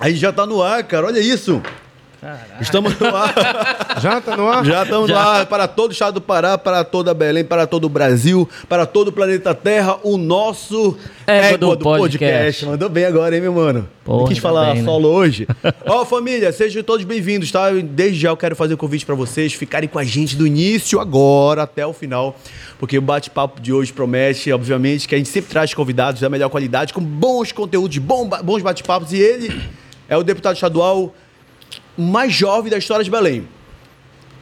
Aí já tá no ar, cara. Olha isso. Caraca. Estamos no ar. Já tá no ar? Já estamos no ar para todo o estado do Pará, para toda Belém, para todo o Brasil, para todo o planeta Terra, o nosso Égua do, do podcast. podcast. Mandou bem agora, hein, meu mano? Porra, quis falar bem, né? solo né? hoje. Ó, oh, família, sejam todos bem-vindos, tá? Desde já eu quero fazer um convite para vocês ficarem com a gente do início agora até o final, porque o bate-papo de hoje promete, obviamente, que a gente sempre traz convidados da melhor qualidade, com bons conteúdos, bons bate-papos, e ele é o deputado estadual mais jovem da história de Belém.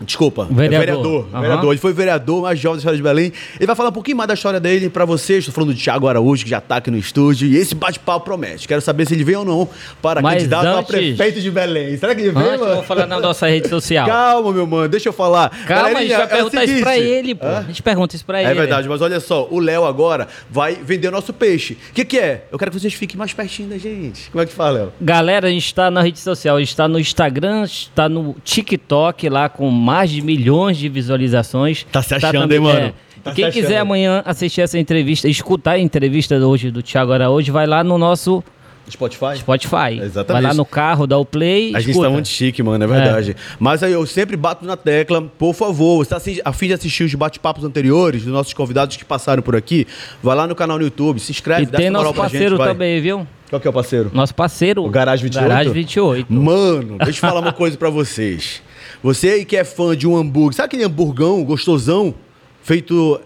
Desculpa. Vereador. É vereador. Uhum. vereador. Ele foi vereador mais jovem da história de Belém. Ele vai falar um pouquinho mais da história dele para vocês. Estou falando do Thiago Araújo, que já está aqui no estúdio. E esse bate-papo promete. Quero saber se ele vem ou não para Mas candidato antes... a prefeito de Belém. Será que ele vem, antes, mano? Vamos falar na nossa rede social. Calma, meu mano. Deixa eu falar. Calma, a gente vai é perguntar isso para ele, pô. Hã? A gente pergunta isso para ele. É verdade, mas olha só. O Léo agora vai vender o nosso peixe. O que, que é? Eu quero que vocês fiquem mais pertinho da gente. Como é que fala, Léo? Galera, a gente está na rede social. A gente está no Instagram, está no TikTok lá com mais de milhões de visualizações. Tá se tá achando, tá hein, mano? É. Tá Quem quiser amanhã assistir essa entrevista, escutar a entrevista hoje do Thiago Araújo, vai lá no nosso Spotify? Spotify. Exatamente. Vai lá no carro, dá o play. A gente tá muito chique, mano, é verdade. É. Mas aí eu sempre bato na tecla, por favor, você tá a fim de assistir os bate-papos anteriores dos nossos convidados que passaram por aqui? Vai lá no canal no YouTube, se inscreve, e tem nosso parceiro gente, também, viu? Qual que é o parceiro? Nosso parceiro. O Garage 28? Garage 28. Mano, deixa eu falar uma coisa para vocês. Você aí que é fã de um hambúrguer, sabe aquele hamburgão gostosão feito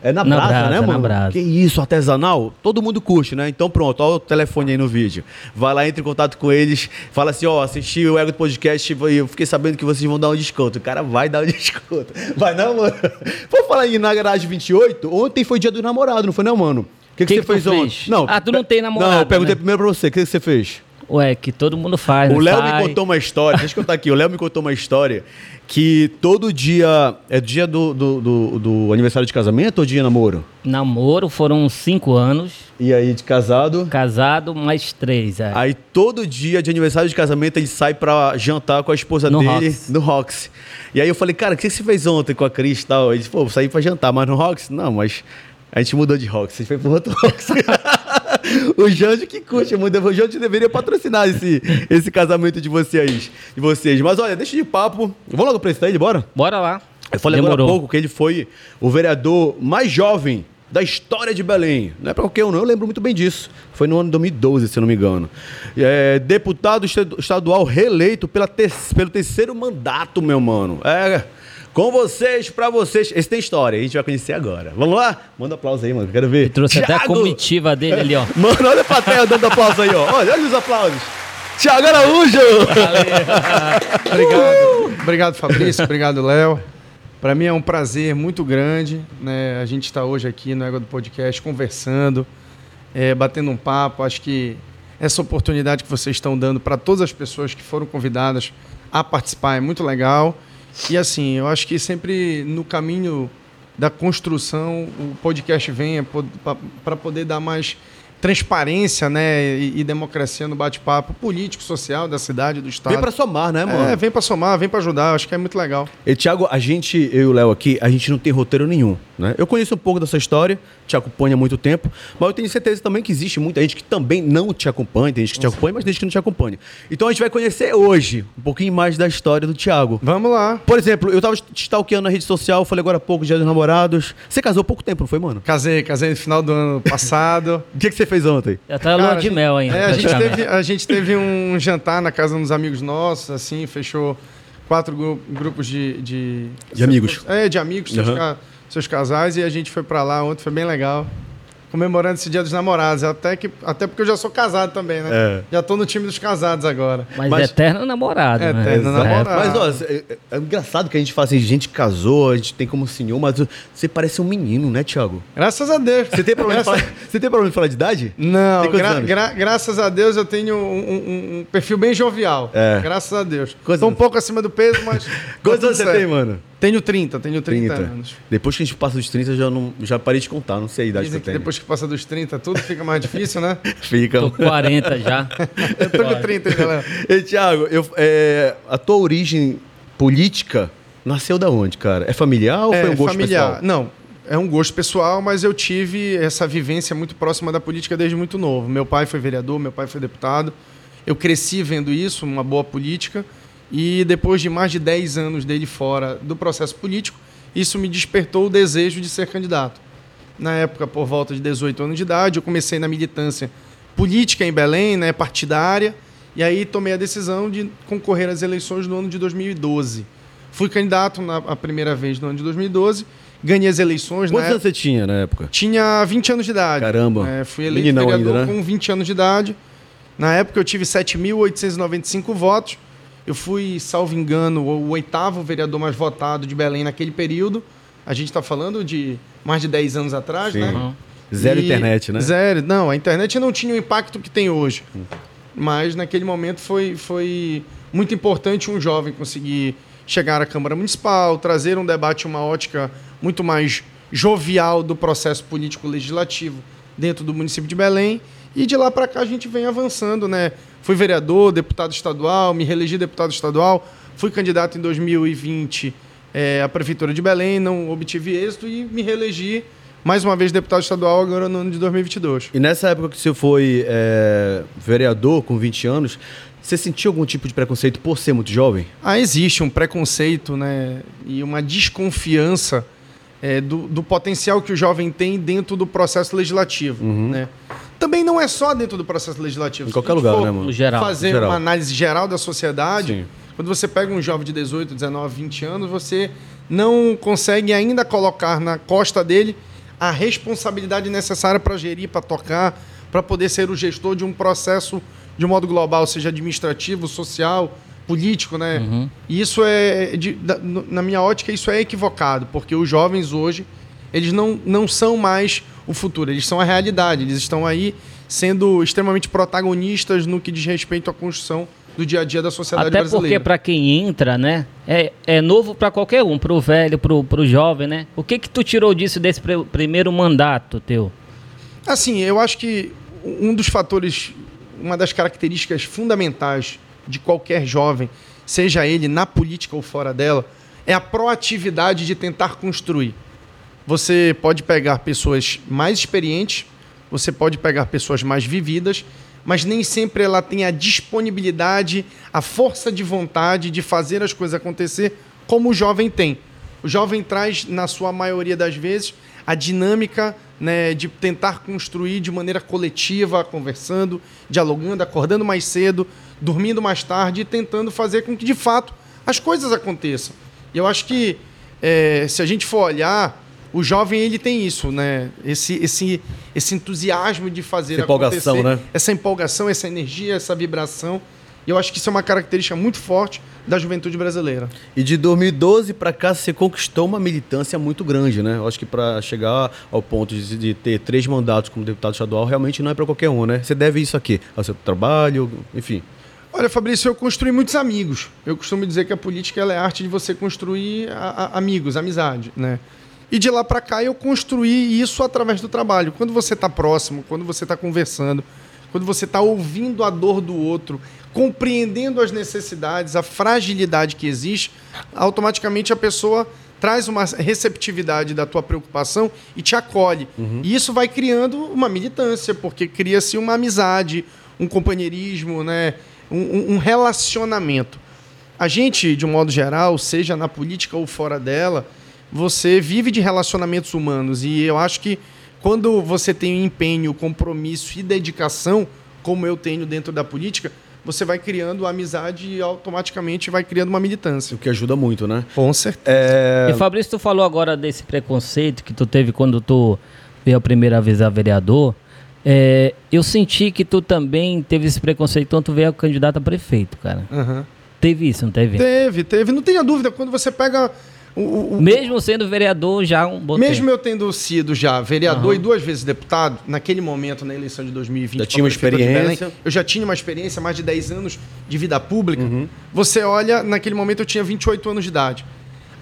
é na, na brasa, brasa, né, mano? Na brasa. Que isso, artesanal? Todo mundo curte, né? Então pronto, olha o telefone aí no vídeo. Vai lá, entre em contato com eles, fala assim, ó, assisti o Ego do Podcast e eu fiquei sabendo que vocês vão dar um desconto. O cara vai dar um desconto. Vai não, mano? Vou falar aí na garagem 28, ontem foi dia do namorado, não foi não, mano? O que, que, que, você fez ontem? Não, ah, tu não tem namorado, Não, eu perguntei né? primeiro pra você, o que, que você fez? Ué, que todo mundo faz. O Léo me contou uma história, deixa eu contar aqui. O Léo me contou uma história que todo dia. É dia do, do, do, do aniversário de casamento ou dia namoro? Namoro foram cinco anos. E aí de casado? Casado, mais três, é. Aí todo dia de aniversário de casamento ele sai pra jantar com a esposa no dele Rox. no Rox. E aí eu falei, cara, o que você fez ontem com a Cris e tal? Ele disse, pô, saí pra jantar, mas no Rox? Não, mas a gente mudou de Rox, a gente foi pro outro Rox. o Jante que curte muito. O Jante deveria patrocinar esse, esse casamento de vocês, de vocês. Mas olha, deixa de papo. Vamos logo pra esse aí, bora? Bora lá. Eu falei Demorou. agora há pouco que ele foi o vereador mais jovem da história de Belém. Não é para qualquer um, não. Eu lembro muito bem disso. Foi no ano de 2012, se eu não me engano. É, deputado estadual reeleito pela te pelo terceiro mandato, meu mano. É. Com vocês, pra vocês. Esse tem história, a gente vai conhecer agora. Vamos lá? Manda aplauso aí, mano. Quero ver. Ele trouxe Thiago. até a comitiva dele ali, ó. Mano, olha a plateia dando aplauso aí, ó. Olha, olha os aplausos. Tiago Araújo! obrigado. Obrigado, Fabrício. Obrigado, Léo. Para mim é um prazer muito grande, né? A gente está hoje aqui no Égua do Podcast conversando, é, batendo um papo. Acho que essa oportunidade que vocês estão dando para todas as pessoas que foram convidadas a participar é muito legal. E assim, eu acho que sempre no caminho da construção o podcast é para poder dar mais transparência né, e, e democracia no bate-papo político, social da cidade, do estado. Vem para somar, né, mano? É, vem para somar, vem para ajudar, acho que é muito legal. E, Tiago, a gente, eu e o Léo aqui, a gente não tem roteiro nenhum, né? Eu conheço um pouco dessa história, te acompanho há muito tempo, mas eu tenho certeza também que existe muita gente que também não te acompanha, tem gente que te acompanha, mas tem gente que não te acompanha. Então a gente vai conhecer hoje um pouquinho mais da história do Tiago. Vamos lá. Por exemplo, eu tava te stalkeando na rede social, falei agora há pouco, dia dos namorados. Você casou há pouco tempo, não foi, mano? Casei, casei no final do ano passado. O que, que você fez ontem? Já tá lua de mel ainda. É, a gente, teve, a gente teve um jantar na casa dos amigos nossos, assim, fechou quatro grupos de. De, de amigos. É, de amigos, uhum. Seus, casais, e a gente foi para lá ontem, foi bem legal comemorando esse dia dos namorados. Até, que, até porque eu já sou casado também, né? É. Já tô no time dos casados agora. Mas, Mas eterno namorado, é, né? Eterno namorado. Mas, ó, é, é, engraçado que a gente fala assim, gente casou, a gente tem como senhor, mas você parece um menino, né, Thiago? Graças a Deus. Você tem problema, Graças... de, falar, você tem problema de falar de idade? Não, gra gra graças a Deus eu tenho um, um, um perfil bem jovial. É. Graças a Deus. Coisa... Tô um pouco acima do peso, mas... Quantos anos você tem, mano? Tenho 30, tenho 30, 30, anos. Depois que a gente passa dos 30, já, não, já parei de contar, não sei a idade Dizem que eu tenho. depois que passa dos 30, tudo fica mais difícil, né? fica. Tô 40 já. eu tô com 30, galera. E, Thiago, eu, é, a tua origem política nasceu da onde, cara? É familiar ou é, foi um gosto familiar. pessoal? Não, é um gosto pessoal, mas eu tive essa vivência muito próxima da política desde muito novo. Meu pai foi vereador, meu pai foi deputado. eu cresci vendo isso, uma boa política, e depois de mais de 10 anos dele fora do processo político, isso me despertou o desejo de ser candidato. Na época, por volta de 18 anos de idade, eu comecei na militância política em Belém, né, partidária, e aí tomei a decisão de concorrer às eleições no ano de 2012. Fui candidato na a primeira vez no ano de 2012, ganhei as eleições. Quantos anos você tinha na época? Tinha 20 anos de idade. Caramba. É, fui eleito Meninão vereador ainda, né? com 20 anos de idade. Na época eu tive 7.895 votos. Eu fui, salvo engano, o oitavo vereador mais votado de Belém naquele período. A gente está falando de mais de 10 anos atrás, Sim. né? Uhum. Zero e internet, né? Zero. Não, a internet não tinha o impacto que tem hoje. Mas naquele momento foi, foi muito importante um jovem conseguir chegar à Câmara Municipal, trazer um debate, uma ótica muito mais jovial do processo político-legislativo dentro do município de Belém. E de lá para cá a gente vem avançando, né? Fui vereador, deputado estadual, me reelegi deputado estadual, fui candidato em 2020 é, à Prefeitura de Belém, não obtive êxito e me reelegi mais uma vez deputado estadual agora no ano de 2022. E nessa época que você foi é, vereador, com 20 anos, você sentiu algum tipo de preconceito por ser muito jovem? Ah, existe um preconceito né, e uma desconfiança é, do, do, potencial que o jovem tem dentro do processo legislativo. Uhum. Né? Também não é só dentro do processo legislativo. Em qualquer lugar, né, mano? No geral. Fazer geral. uma análise geral da sociedade. Sim. Quando você pega um jovem de 18, 19, 20 anos, você não consegue ainda colocar na costa dele a responsabilidade necessária para gerir, para tocar, para poder ser o gestor de um processo de modo global, seja administrativo, social, político, né? Uhum. E isso é, de, da, na minha ótica, isso é equivocado, porque os jovens hoje, eles não, não são mais o futuro, eles são a realidade. Eles estão aí sendo extremamente protagonistas no que diz respeito à construção do dia a dia da sociedade Até brasileira. Até porque para quem entra, né, é, é novo para qualquer um, para o velho, para o jovem, né? O que que tu tirou disso desse pr primeiro mandato teu? Assim, eu acho que um dos fatores, uma das características fundamentais de qualquer jovem, seja ele na política ou fora dela, é a proatividade de tentar construir. Você pode pegar pessoas mais experientes, você pode pegar pessoas mais vividas, mas nem sempre ela tem a disponibilidade, a força de vontade de fazer as coisas acontecer como o jovem tem. O jovem traz, na sua maioria das vezes, a dinâmica né, de tentar construir de maneira coletiva, conversando, dialogando, acordando mais cedo, dormindo mais tarde e tentando fazer com que, de fato, as coisas aconteçam. E eu acho que, é, se a gente for olhar o jovem ele tem isso, né? Esse, esse, esse entusiasmo de fazer essa empolgação, né? essa empolgação, essa energia, essa vibração. E eu acho que isso é uma característica muito forte da juventude brasileira. E de 2012 para cá você conquistou uma militância muito grande, né? Eu acho que para chegar ao ponto de, de, ter três mandatos como deputado estadual realmente não é para qualquer um, né? Você deve isso aqui ao seu trabalho, enfim. Olha, Fabrício, eu construí muitos amigos. Eu costumo dizer que a política é a arte de você construir a, a, amigos, amizade, né? E de lá para cá eu construí isso através do trabalho. Quando você está próximo, quando você está conversando, quando você está ouvindo a dor do outro, compreendendo as necessidades, a fragilidade que existe, automaticamente a pessoa traz uma receptividade da tua preocupação e te acolhe. Uhum. E isso vai criando uma militância, porque cria-se uma amizade, um companheirismo, né? um, um relacionamento. A gente, de um modo geral, seja na política ou fora dela, você vive de relacionamentos humanos. E eu acho que quando você tem empenho, compromisso e dedicação, como eu tenho dentro da política, você vai criando amizade e automaticamente vai criando uma militância. O que ajuda muito, né? Com certeza. É... E Fabrício, tu falou agora desse preconceito que tu teve quando tu veio a primeira vez a vereador. É, eu senti que tu também teve esse preconceito quando tu veio a candidato a prefeito, cara. Uhum. Teve isso, não teve? Teve, teve. Não tenha dúvida. Quando você pega o, o, mesmo sendo vereador já um bom Mesmo tempo. eu tendo sido já vereador uhum. e duas vezes deputado, naquele momento, na eleição de 2020, já tinha uma experiência. Belém, eu já tinha uma experiência, mais de 10 anos de vida pública. Uhum. Você olha, naquele momento eu tinha 28 anos de idade.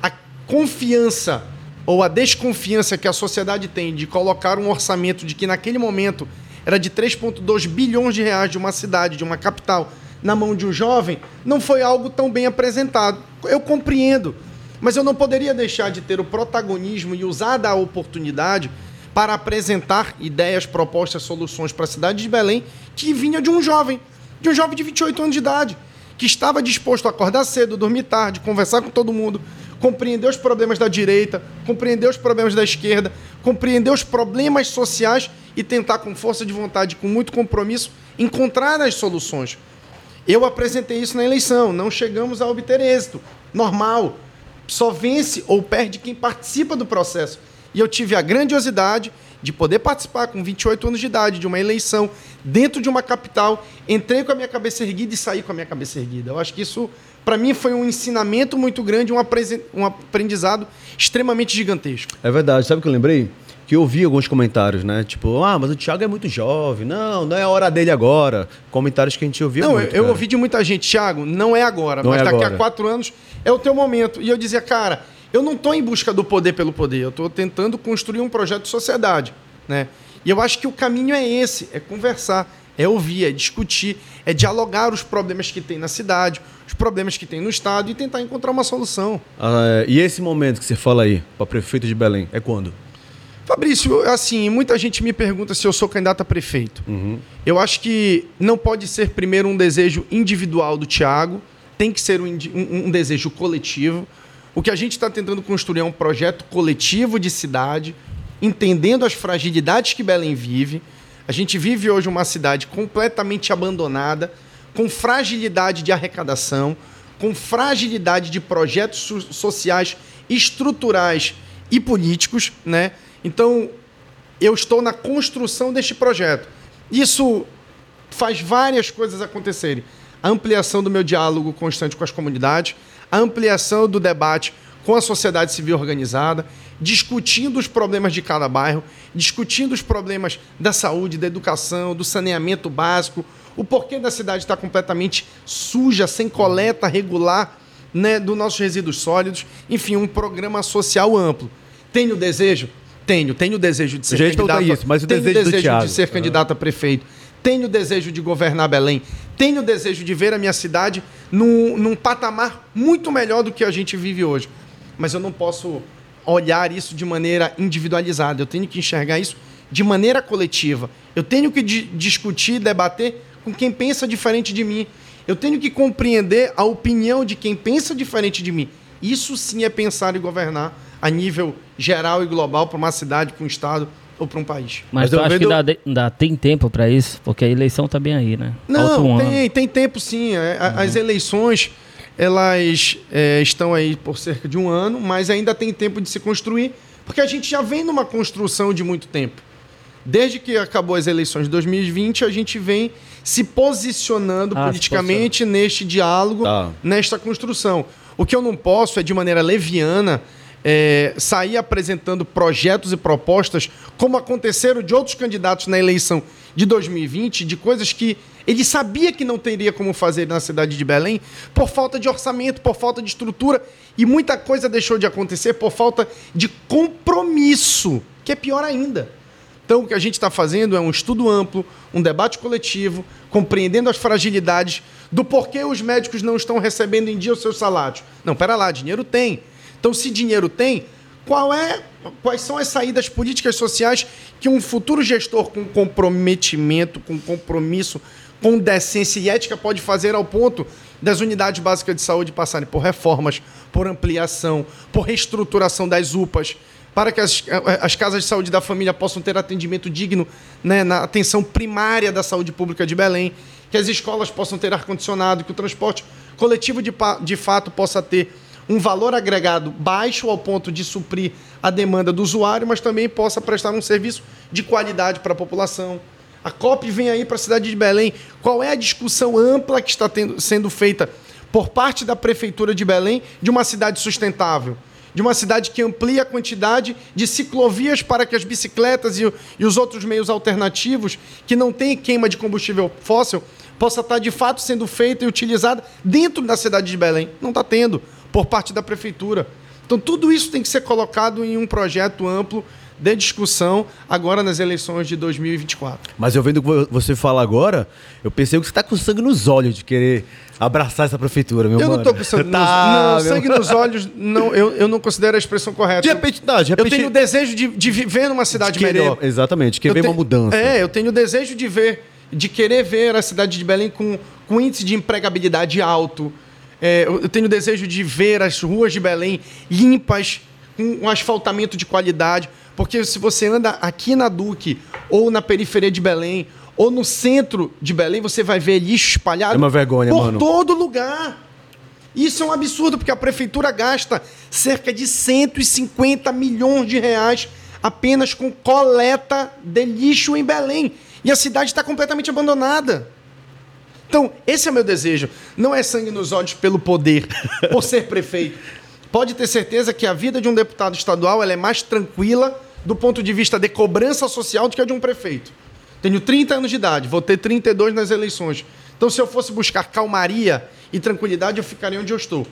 A confiança ou a desconfiança que a sociedade tem de colocar um orçamento de que naquele momento era de 3,2 bilhões de reais de uma cidade, de uma capital, na mão de um jovem, não foi algo tão bem apresentado. Eu compreendo mas eu não poderia deixar de ter o protagonismo e usar da oportunidade para apresentar ideias, propostas, soluções para a cidade de Belém que vinha de um jovem. de um jovem de 28 anos de idade, que estava disposto a acordar cedo, dormir tarde, conversar com todo mundo, compreender os problemas da direita, compreender os problemas da esquerda, compreender os problemas sociais e tentar, com força de vontade, com muito compromisso, encontrar as soluções. Eu apresentei isso na eleição, não chegamos a obter êxito. Normal. Só vence ou perde quem participa do processo. E eu tive a grandiosidade de poder participar com 28 anos de idade de uma eleição dentro de uma capital, entrei com a minha cabeça erguida e saí com a minha cabeça erguida. Eu acho que isso, para mim, foi um ensinamento muito grande, um aprendizado extremamente gigantesco. É verdade. Sabe o que eu lembrei? Que eu ouvi alguns comentários, né? Tipo, ah, mas o Thiago é muito jovem. Não, não é a hora dele agora. Comentários que a gente ouvia Não, muito, eu, ouvi de muita gente, Thiago, não é agora, não mas é daqui agora. a quatro anos é o teu momento. E eu dizia, cara, eu não estou em busca do poder pelo poder, eu estou tentando construir um projeto de sociedade, né? E eu acho que o caminho é esse, é conversar, é ouvir, é discutir, é dialogar os problemas que tem na cidade, os problemas que tem no estado e tentar encontrar uma solução. Ah, e esse momento que você fala aí, para prefeito de Belém, é quando? Fabrício, assim, muita gente me pergunta se eu sou candidato a prefeito. Uhum. Eu acho que não pode ser primeiro um desejo individual do Tiago, tem que ser um, um, um desejo coletivo. O que a gente está tentando construir é um projeto coletivo de cidade, entendendo as fragilidades que Belém vive. A gente vive hoje uma cidade completamente abandonada, com fragilidade de arrecadação, com fragilidade de projetos sociais estruturais e políticos, né? Então, eu estou na construção deste projeto. Isso faz várias coisas acontecerem. A ampliação do meu diálogo constante com as comunidades, a ampliação do debate com a sociedade civil organizada, discutindo os problemas de cada bairro, discutindo os problemas da saúde, da educação, do saneamento básico, o porquê da cidade estar completamente suja, sem coleta regular né, dos nossos resíduos sólidos. Enfim, um programa social amplo. Tenho desejo? Tenho, tenho o desejo de ser candidato. Isso, mas o tenho desejo, desejo de ser candidato a prefeito. Tenho o desejo de governar Belém. Tenho o desejo de ver a minha cidade num, num patamar muito melhor do que a gente vive hoje. Mas eu não posso olhar isso de maneira individualizada. Eu tenho que enxergar isso de maneira coletiva. Eu tenho que discutir, debater com quem pensa diferente de mim. Eu tenho que compreender a opinião de quem pensa diferente de mim. Isso sim é pensar e governar a nível geral e global para uma cidade, para um estado ou para um país. Mas, Mas eu acho vendo... que ainda, tem tempo para isso, porque a eleição está bem aí, né? Não, um tem, tem tempo sim. É, uhum. As eleições elas é, estão aí por cerca de um ano, mas ainda tem tempo de se construir, porque a gente já vem numa construção de muito tempo. Desde que acabou as eleições de 2020, a gente vem se posicionando ah, politicamente se neste diálogo, tá. nesta construção. O que eu não posso é, de maneira leviana, é, sair apresentando projetos e propostas, como aconteceram de outros candidatos na eleição de 2020, de coisas que ele sabia que não teria como fazer na cidade de Belém, por falta de orçamento, por falta de estrutura, e muita coisa deixou de acontecer por falta de compromisso, que é pior ainda. Então, o que a gente está fazendo é um estudo amplo, um debate coletivo, compreendendo as fragilidades do porquê os médicos não estão recebendo em dia os seus salários. Não, pera lá, dinheiro tem. Então, se dinheiro tem, qual é, quais são as saídas políticas sociais que um futuro gestor com comprometimento, com compromisso, com decência e ética pode fazer ao ponto das unidades básicas de saúde passarem por reformas, por ampliação, por reestruturação das UPAs, para que as, as casas de saúde da família possam ter atendimento digno né, na atenção primária da saúde pública de Belém, que as escolas possam ter ar-condicionado, que o transporte coletivo de, de fato possa ter um valor agregado baixo ao ponto de suprir a demanda do usuário, mas também possa prestar um serviço de qualidade para a população. A COP vem aí para a cidade de Belém. Qual é a discussão ampla que está tendo, sendo feita por parte da Prefeitura de Belém de uma cidade sustentável? De uma cidade que amplia a quantidade de ciclovias para que as bicicletas e, e os outros meios alternativos que não têm queima de combustível fóssil possa estar de fato sendo feita e utilizada dentro da cidade de Belém. Não está tendo por parte da prefeitura. Então, tudo isso tem que ser colocado em um projeto amplo de discussão agora nas eleições de 2024. Mas eu vendo o que você fala agora, eu pensei que você está com sangue nos olhos de querer abraçar essa prefeitura, meu Eu mano. não estou com sangue, tá, nos, não, sangue nos olhos, não, eu, eu não considero a expressão correta. De repente, tá, de repente... Eu tenho o desejo de, de viver numa cidade de melhor. Exatamente, querer ver uma mudança. É, eu tenho o desejo de ver de querer ver a cidade de Belém com, com índice de empregabilidade alto. É, eu tenho desejo de ver as ruas de Belém limpas, com um asfaltamento de qualidade. Porque se você anda aqui na Duque, ou na periferia de Belém, ou no centro de Belém, você vai ver lixo espalhado é uma vergonha, por mano. todo lugar. Isso é um absurdo, porque a prefeitura gasta cerca de 150 milhões de reais apenas com coleta de lixo em Belém. E a cidade está completamente abandonada. Então, esse é meu desejo. Não é sangue nos olhos pelo poder, por ser prefeito. Pode ter certeza que a vida de um deputado estadual é mais tranquila do ponto de vista de cobrança social do que a de um prefeito. Tenho 30 anos de idade, vou ter 32 nas eleições. Então, se eu fosse buscar calmaria e tranquilidade, eu ficaria onde eu estou.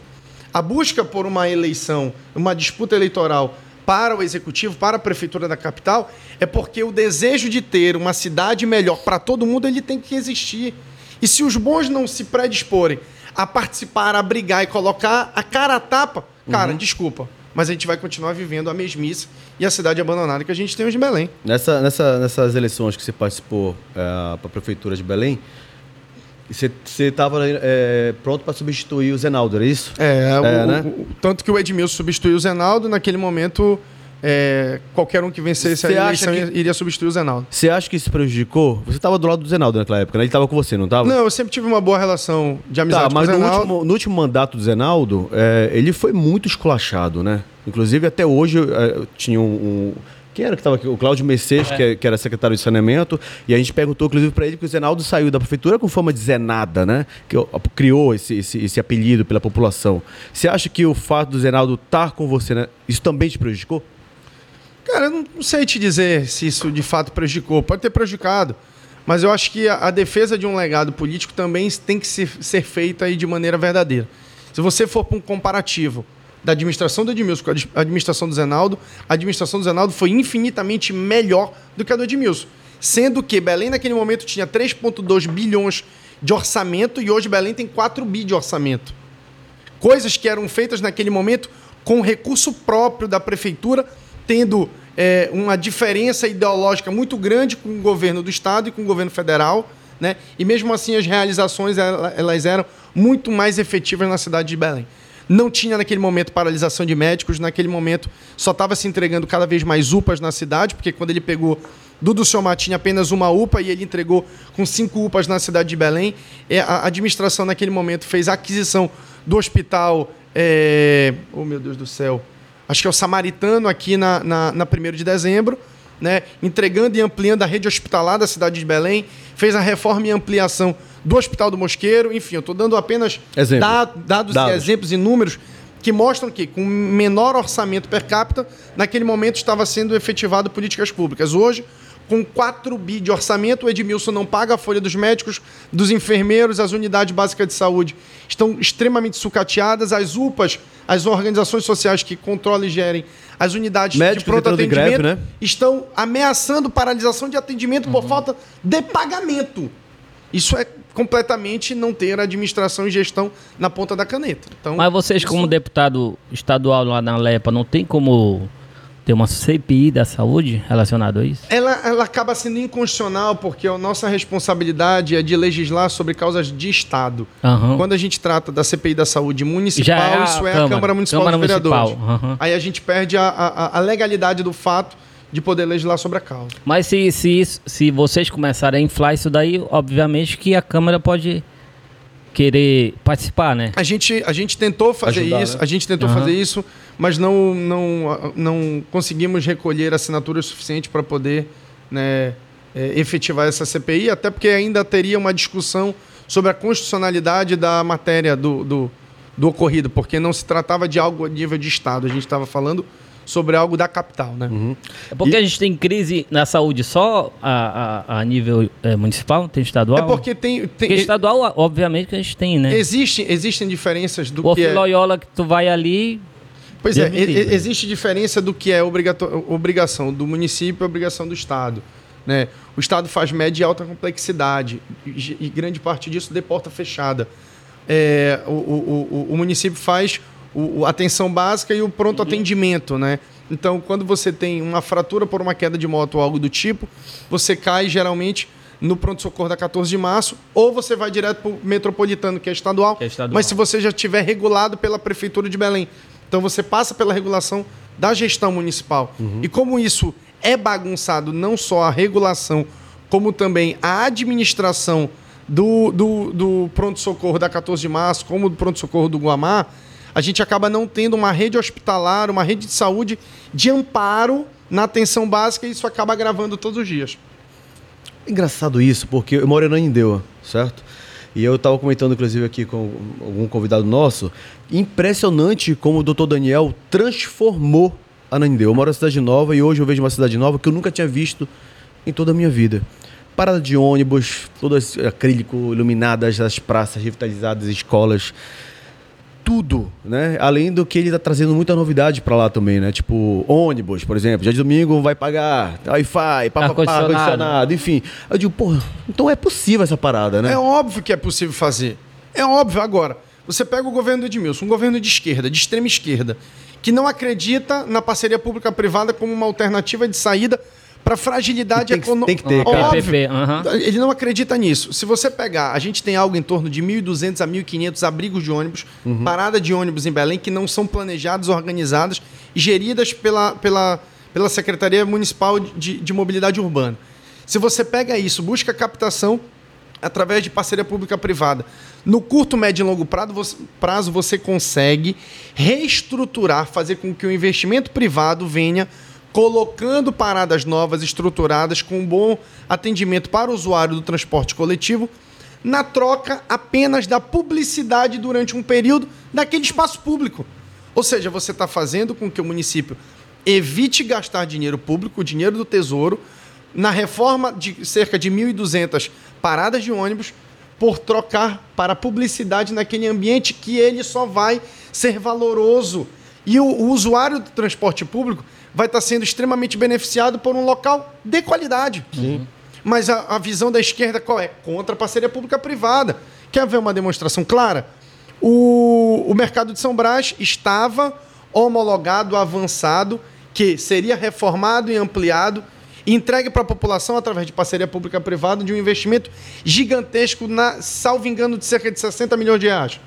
A busca por uma eleição, uma disputa eleitoral para o executivo, para a prefeitura da capital, é porque o desejo de ter uma cidade melhor para todo mundo, ele tem que existir. E se os bons não se predisporem a participar, a brigar e colocar a cara a tapa, cara, uhum. desculpa, mas a gente vai continuar vivendo a mesmice e a cidade abandonada que a gente tem hoje em Belém. Nessa, nessa, nessas eleições que você participou é, para a prefeitura de Belém, você estava é, pronto para substituir o Zenaldo, era isso? É, é o, né? o, tanto que o Edmilson substituiu o Zenaldo, naquele momento é, qualquer um que vencesse a eleição que... iria substituir o Zenaldo. Você acha que isso prejudicou? Você estava do lado do Zenaldo naquela época, né? Ele estava com você, não estava? Não, eu sempre tive uma boa relação de amizade tá, mas com o Zenaldo. No último, no último mandato do Zenaldo, é, ele foi muito esculachado, né? Inclusive, até hoje, é, tinha um, um quem era que estava aqui? O Cláudio Mercedes, é. que, que, era secretário de saneamento, e a gente perguntou, inclusive, para ele que o Zenaldo saiu da prefeitura com fama de Zenada, né? Que criou esse, esse, esse apelido pela população. Você acha que o fato do Zenaldo estar com você, né, isso também te prejudicou? Cara, eu não sei te dizer se isso de fato prejudicou. Pode ter prejudicado. Mas eu acho que a, defesa de um legado político também tem que ser, ser feita aí de maneira verdadeira. Se você for para um comparativo da administração do Edmilson com a administração do Zenaldo, a administração do Zenaldo foi infinitamente melhor do que a do Edmilson. Sendo que Belém, naquele momento, tinha 3,2 bilhões de orçamento e hoje Belém tem 4 bi de orçamento. Coisas que eram feitas naquele momento com recurso próprio da prefeitura tendo é, uma diferença ideológica muito grande com o governo do Estado e com o governo federal. Né? E mesmo assim as realizações elas eram muito mais efetivas na cidade de Belém. Não tinha naquele momento paralisação de médicos, naquele momento só estava se entregando cada vez mais UPAs na cidade, porque quando ele pegou do Selmar tinha apenas uma UPA e ele entregou com cinco UPAs na cidade de Belém. É, a administração naquele momento fez a aquisição do hospital. É... Oh meu Deus do céu! Acho que é o Samaritano aqui na, na, na 1 de dezembro, né, entregando e ampliando a rede hospitalar da cidade de Belém, fez a reforma e ampliação do Hospital do Mosqueiro, enfim, eu estou dando apenas da, dados, dados. e exemplos e números que mostram que, com menor orçamento per capita, naquele momento estava sendo efetivado políticas públicas. Hoje, com 4 bi de orçamento, o Edmilson não paga a folha dos médicos, dos enfermeiros, as unidades básicas de saúde estão extremamente sucateadas, as UPAs, as organizações sociais que controlam e gerem as unidades Médicos de pronto atendimento greve, né? estão ameaçando paralisação de atendimento uhum. por falta de pagamento. Isso é completamente não ter administração e gestão na ponta da caneta. Então, Mas vocês, isso... como deputado estadual lá na LEPA, não tem como ter uma CPI da saúde relacionada a isso? Ela, ela acaba sendo inconstitucional porque a nossa responsabilidade é de legislar sobre causas de Estado. Uhum. Quando a gente trata da CPI da saúde municipal, é isso é Câmara, a Câmara Municipal Câmara dos Vereadores. Uhum. Aí a gente perde a, a, a legalidade do fato de poder legislar sobre a causa. Mas se, se, se vocês começarem a inflar isso daí, obviamente que a Câmara pode querer participar, né? A gente, a gente tentou fazer Ajudar, isso, né? a gente tentou uhum. fazer isso, mas não, não, não conseguimos recolher assinaturas suficientes para poder né, é, efetivar essa CPI, até porque ainda teria uma discussão sobre a constitucionalidade da matéria do, do, do ocorrido, porque não se tratava de algo a nível de Estado, a gente estava falando sobre algo da capital, né? Uhum. É porque e... a gente tem crise na saúde só a, a, a nível é, municipal, tem estadual? É porque tem... tem porque estadual, obviamente, que a gente tem, né? Existe, existem diferenças do o que é... Loyola que tu vai ali... Pois é, existe diferença do que é obrigação do município e obrigação do Estado. Né? O Estado faz média e alta complexidade e grande parte disso de porta fechada. É, o, o, o, o município faz o, a atenção básica e o pronto uhum. atendimento, né? Então, quando você tem uma fratura por uma queda de moto ou algo do tipo, você cai geralmente no pronto-socorro da 14 de março, ou você vai direto para o metropolitano, que é, estadual, que é estadual. Mas se você já tiver regulado pela Prefeitura de Belém. Então você passa pela regulação da gestão municipal. Uhum. E como isso é bagunçado, não só a regulação, como também a administração do, do, do pronto-socorro da 14 de março, como do pronto-socorro do Guamá, a gente acaba não tendo uma rede hospitalar, uma rede de saúde de amparo na atenção básica e isso acaba agravando todos os dias. Engraçado isso, porque eu moro em Ananindeua, certo? E eu estava comentando, inclusive, aqui com algum convidado nosso, impressionante como o doutor Daniel transformou Ananindeua. Eu moro na Cidade Nova e hoje eu vejo uma cidade nova que eu nunca tinha visto em toda a minha vida. Parada de ônibus, todo acrílico, iluminadas, as praças revitalizadas, escolas tudo, né? Além do que ele tá trazendo muita novidade para lá também, né? Tipo, ônibus, por exemplo. Dia de domingo vai pagar Wi-Fi, ar-condicionado, enfim. Eu digo, pô, então é possível essa parada, né? É óbvio que é possível fazer. É óbvio. Agora, você pega o governo do Edmilson, um governo de esquerda, de extrema esquerda, que não acredita na parceria pública-privada como uma alternativa de saída para fragilidade econômica. Tem que ter, cara. Óbvio, uhum. Ele não acredita nisso. Se você pegar, a gente tem algo em torno de 1.200 a 1.500 abrigos de ônibus, uhum. parada de ônibus em Belém, que não são planejados, organizados e geridas pela, pela, pela Secretaria Municipal de, de Mobilidade Urbana. Se você pega isso, busca captação através de parceria pública-privada. No curto, médio e longo prazo você, consegue reestruturar, fazer com que o investimento privado venha colocando paradas novas estruturadas com um bom atendimento para o usuário do transporte coletivo, na troca apenas da publicidade durante um período daquele espaço público. Ou seja, você está fazendo com que o município evite gastar dinheiro público, dinheiro do tesouro, na reforma de cerca de 1.200 paradas de ônibus, por trocar para publicidade naquele ambiente que ele só vai ser valoroso. E o, o usuário do transporte público vai estar sendo extremamente beneficiado por um local de qualidade. Sim. Mas a, a visão da esquerda qual é? Contra a parceria pública-privada. Quer ver uma demonstração clara? O, o mercado de São Brás estava homologado, avançado, que seria reformado e ampliado entregue para a população através de parceria pública-privada de um investimento gigantesco, na, salvo engano, de cerca de 60 milhões de reais.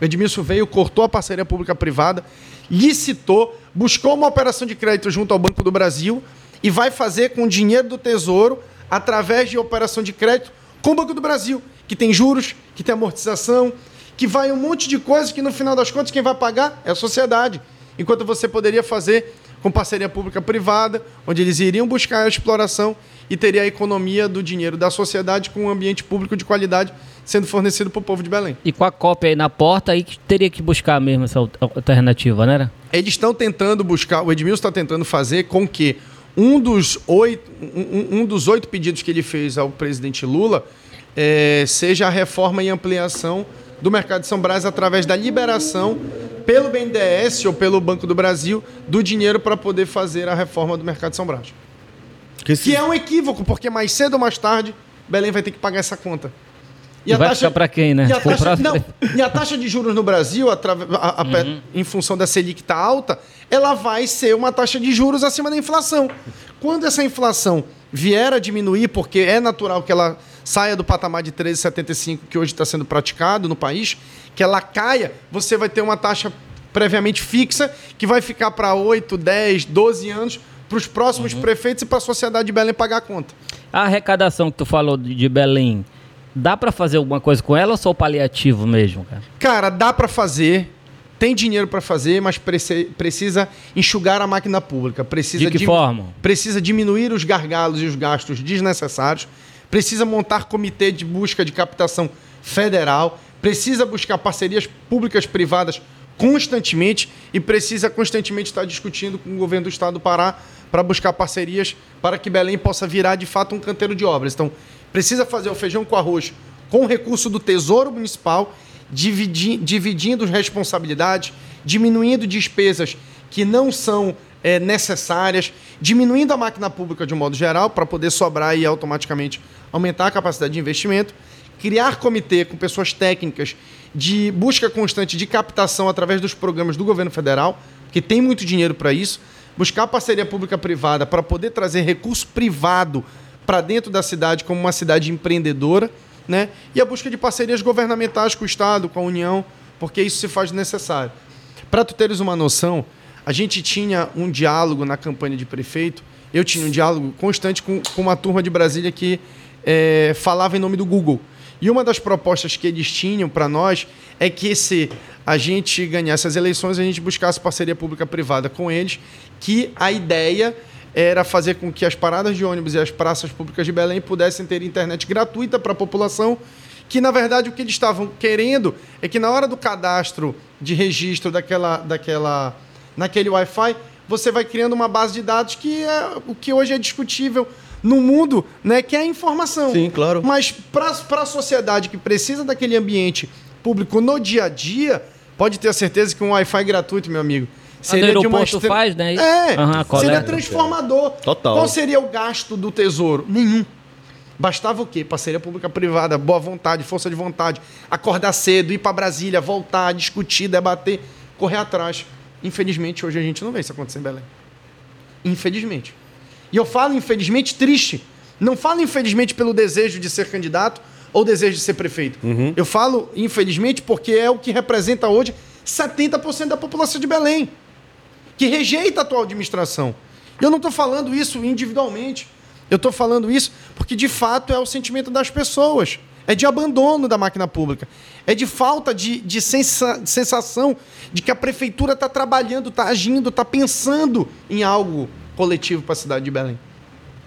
O Edmilson veio, cortou a parceria pública-privada, licitou, buscou uma operação de crédito junto ao Banco do Brasil e vai fazer com dinheiro do Tesouro, através de operação de crédito, com o Banco do Brasil, que tem juros, que tem amortização, que vai um monte de coisas que no final das contas quem vai pagar é a sociedade. Enquanto você poderia fazer com parceria pública-privada, onde eles iriam buscar a exploração e teria a economia do dinheiro da sociedade com um ambiente público de qualidade sendo fornecido para o povo de Belém. E com a cópia aí na porta, aí teria que buscar mesmo essa alternativa, né? Eles estão tentando buscar, o Edmilson está tentando fazer com que um dos oito, um, um, dos oito pedidos que ele fez ao presidente Lula é, seja a reforma e ampliação do mercado de São Brás através da liberação pelo BNDES ou pelo Banco do Brasil do dinheiro para poder fazer a reforma do mercado de São Brás. Que, que é um equívoco, porque mais cedo ou mais tarde Belém vai ter que pagar essa conta. E, e vai taxa, para quem, né? E a, taxa, não, e a taxa de juros no Brasil, a, a, uhum. em função da Selic estar tá alta, ela vai ser uma taxa de juros acima da inflação. Quando essa inflação vier a diminuir, porque é natural que ela saia do patamar de 13,75 que hoje está sendo praticado no país, que ela caia, você vai ter uma taxa previamente fixa que vai ficar para 8, 10, 12 anos para os próximos uhum. prefeitos e para a sociedade de Belém pagar a conta. A arrecadação que tu falou de Belém, Dá para fazer alguma coisa com ela ou só o paliativo mesmo, cara? Cara, dá para fazer. Tem dinheiro para fazer, mas precisa enxugar a máquina pública. Precisa de que forma? Precisa diminuir os gargalos e os gastos desnecessários. Precisa montar comitê de busca de captação federal. Precisa buscar parcerias públicas privadas constantemente e precisa constantemente estar discutindo com o governo do estado do Pará para buscar parcerias para que Belém possa virar de fato um canteiro de obras. Então, precisa fazer o feijão com arroz com recurso do Tesouro Municipal, dividi dividindo responsabilidades, diminuindo despesas que não são é, necessárias, diminuindo a máquina pública de um modo geral, para poder sobrar e automaticamente aumentar a capacidade de investimento, criar comitê com pessoas técnicas de busca constante de captação através dos programas do governo federal, que tem muito dinheiro para isso, buscar parceria pública-privada para poder trazer recurso privado para dentro da cidade como uma cidade empreendedora, né? E a busca de parcerias governamentais com o Estado, com a União, porque isso se faz necessário. Para tu teres uma noção, a gente tinha um diálogo na campanha de prefeito, eu tinha um diálogo constante com, com uma turma de Brasília que é, falava em nome do Google. E uma das propostas que eles tinham para nós é que se a gente ganhasse as eleições, a gente buscasse parceria pública-privada com eles, que a ideia era fazer com que as paradas de ônibus e as praças públicas de Belém pudessem ter internet gratuita para a população, que na verdade o que eles estavam querendo é que na hora do cadastro de registro daquela, daquela, naquele Wi-Fi, você vai criando uma base de dados que é o que hoje é discutível no mundo, né, que é a informação. Sim, claro. Mas para a sociedade que precisa daquele ambiente público no dia a dia, pode ter a certeza que um Wi-Fi gratuito, meu amigo, seria de uma estre... faz, né? É, uhum, seria transformador. Total. Qual seria o gasto do tesouro? Nenhum. Bastava o quê? Parceria pública-privada, boa vontade, força de vontade, acordar cedo, ir para Brasília, voltar, discutir, debater, correr atrás. Infelizmente, hoje a gente não vê isso acontecer em Belém. Infelizmente. E eu falo, infelizmente, triste. Não falo, infelizmente, pelo desejo de ser candidato ou desejo de ser prefeito. Uhum. Eu falo, infelizmente, porque é o que representa hoje 70% da população de Belém, que rejeita a atual administração. Eu não estou falando isso individualmente. Eu estou falando isso porque, de fato, é o sentimento das pessoas. É de abandono da máquina pública. É de falta de, de, sensa, sensação de que a prefeitura está trabalhando, está agindo, está pensando em algo coletivo para a cidade de Belém.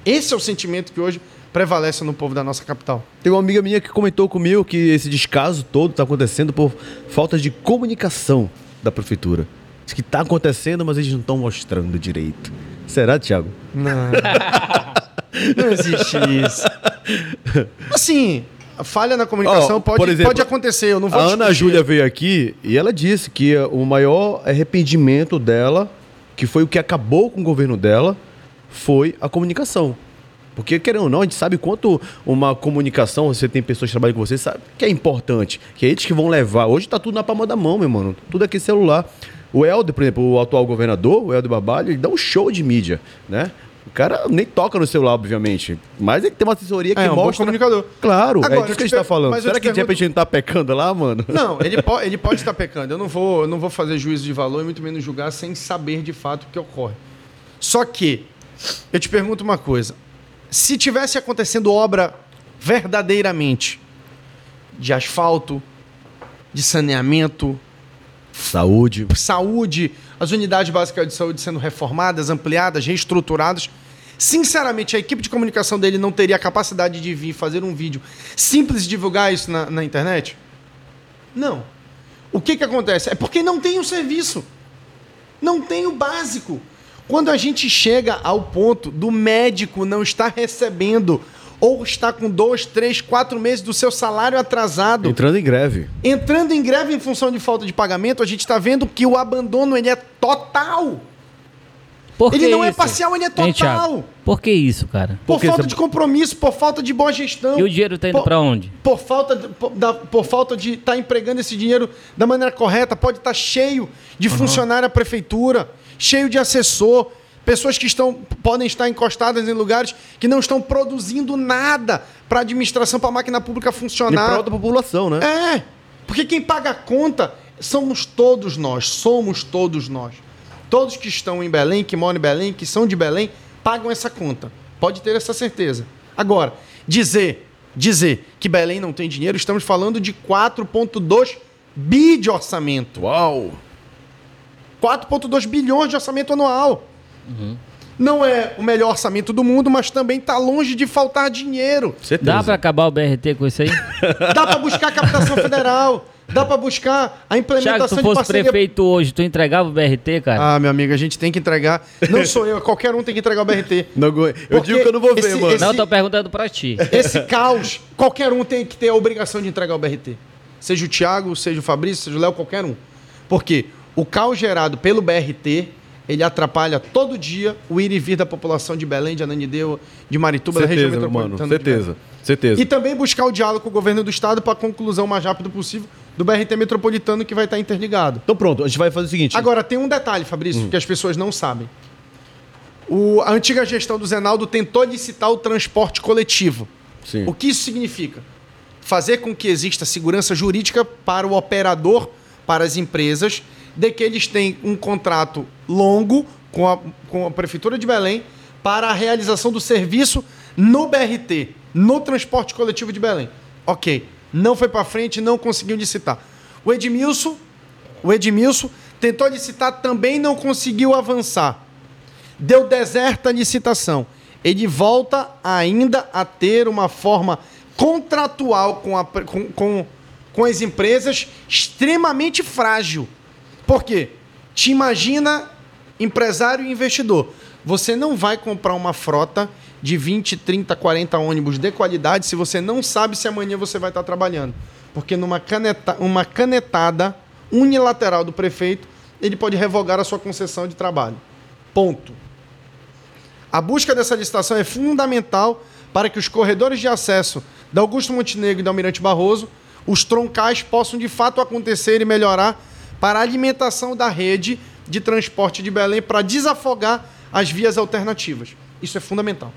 Esse é o sentimento que hoje prevalece no povo da nossa capital. Tem uma amiga minha que comentou comigo que esse descaso todo está acontecendo por falta de comunicação da prefeitura. Diz que está acontecendo, mas eles não estão mostrando direito. Será, Thiago? Não. não existe isso. Assim, falha na comunicação oh, pode, exemplo, pode acontecer. Eu não vou a Ana Júlia veio aqui e ela disse que o maior arrependimento dela que foi o que acabou com o governo dela, foi a comunicação. Porque, querendo ou não, a gente sabe quanto uma comunicação, você tem pessoas que trabalham com você, sabe que é importante. Que é eles que vão levar. Hoje tá tudo na palma da mão, meu mano. Tudo aqui celular. O Helder, por exemplo, o atual governador, o Helder Babalho, ele dá um show de mídia, né? O cara nem toca no celular, obviamente. Mas ele tem uma assessoria que é, um mostra. Bom comunicador. Claro, Agora, é disso que a gente tá falando. Será que de repente a gente tá pecando lá, mano? Não, ele, po ele pode estar pecando. Eu não, vou, eu não vou fazer juízo de valor e muito menos julgar sem saber de fato o que ocorre. Só que, eu te pergunto uma coisa. Se tivesse acontecendo obra verdadeiramente de asfalto, de saneamento, saúde, saúde, as unidades básicas de saúde sendo reformadas, ampliadas, reestruturadas. Sinceramente, a equipe de comunicação dele não teria a capacidade de vir fazer um vídeo simples e divulgar isso na, na internet? Não. O que, que acontece? É porque não tem o serviço. Não tem o básico. Quando a gente chega ao ponto do médico não estar recebendo ou está com dois, três, quatro meses do seu salário atrasado. Entrando em greve. Entrando em greve em função de falta de pagamento, a gente está vendo que o abandono ele é total. Por ele não é isso? é parcial, ele é total. Hein, por que isso, cara? Por, por falta de compromisso, por falta de boa gestão. E o dinheiro está indo para onde? Por falta, de, por, da, por falta de estar tá empregando esse dinheiro da maneira correta. Pode estar tá cheio de uhum. funcionário a prefeitura, cheio de assessor, Pessoas que estão, podem estar encostadas em lugares que não estão produzindo nada para a administração, para a máquina pública funcionar. E para a população, né? É. Porque quem paga a conta somos todos nós, somos todos nós. Todos que estão em Belém, que moram em Belém, que são de Belém, pagam essa conta. Pode ter essa certeza. Agora, dizer, dizer que Belém não tem dinheiro, estamos falando de 4,2 bi de orçamento. Uau! 4,2 bilhões de orçamento anual. Uhum. Não é o melhor orçamento do mundo, mas também está longe de faltar dinheiro. Certeza. Dá para acabar o BRT com isso aí? Dá para buscar a captação federal. Dá para buscar a implementação se tu fosse parceria... prefeito hoje, tu entregava o BRT, cara? Ah, meu amigo, a gente tem que entregar. Não sou eu, qualquer um tem que entregar o BRT. Não, eu digo que eu não vou esse, ver, mano. Esse, não, tô perguntando para ti. Esse caos, qualquer um tem que ter a obrigação de entregar o BRT. Seja o Thiago, seja o Fabrício, seja o Léo, qualquer um. Porque o caos gerado pelo BRT ele atrapalha todo dia o ir e vir da população de Belém, de Ananideu, de Marituba, certeza, da região metropolitana. Mano, certeza, certeza. E também buscar o diálogo com o governo do estado para a conclusão mais rápido possível do BRT metropolitano que vai estar interligado. Então pronto, a gente vai fazer o seguinte. Agora, tem um detalhe, Fabrício, hum. que as pessoas não sabem. O, a antiga gestão do Zenaldo tentou licitar o transporte coletivo. Sim. O que isso significa? Fazer com que exista segurança jurídica para o operador, para as empresas, de que eles têm um contrato longo com a, com a Prefeitura de Belém para a realização do serviço no BRT, no transporte coletivo de Belém. Ok, não foi para frente, não conseguiu licitar. O Edmilson, o Edmilson tentou licitar, também não conseguiu avançar. Deu deserta a licitação. Ele volta ainda a ter uma forma contratual com, a, com, com, com as empresas extremamente frágil. Por quê? Te imagina empresário e investidor. Você não vai comprar uma frota de 20, 30, 40 ônibus de qualidade se você não sabe se amanhã você vai estar trabalhando. Porque numa caneta, uma canetada unilateral do prefeito, ele pode revogar a sua concessão de trabalho. Ponto. A busca dessa licitação é fundamental para que os corredores de acesso da Augusto Montenegro e da Almirante Barroso, os troncais possam de fato acontecer e melhorar para a alimentação da rede de transporte de Belém para desafogar as vias alternativas. Isso é fundamental.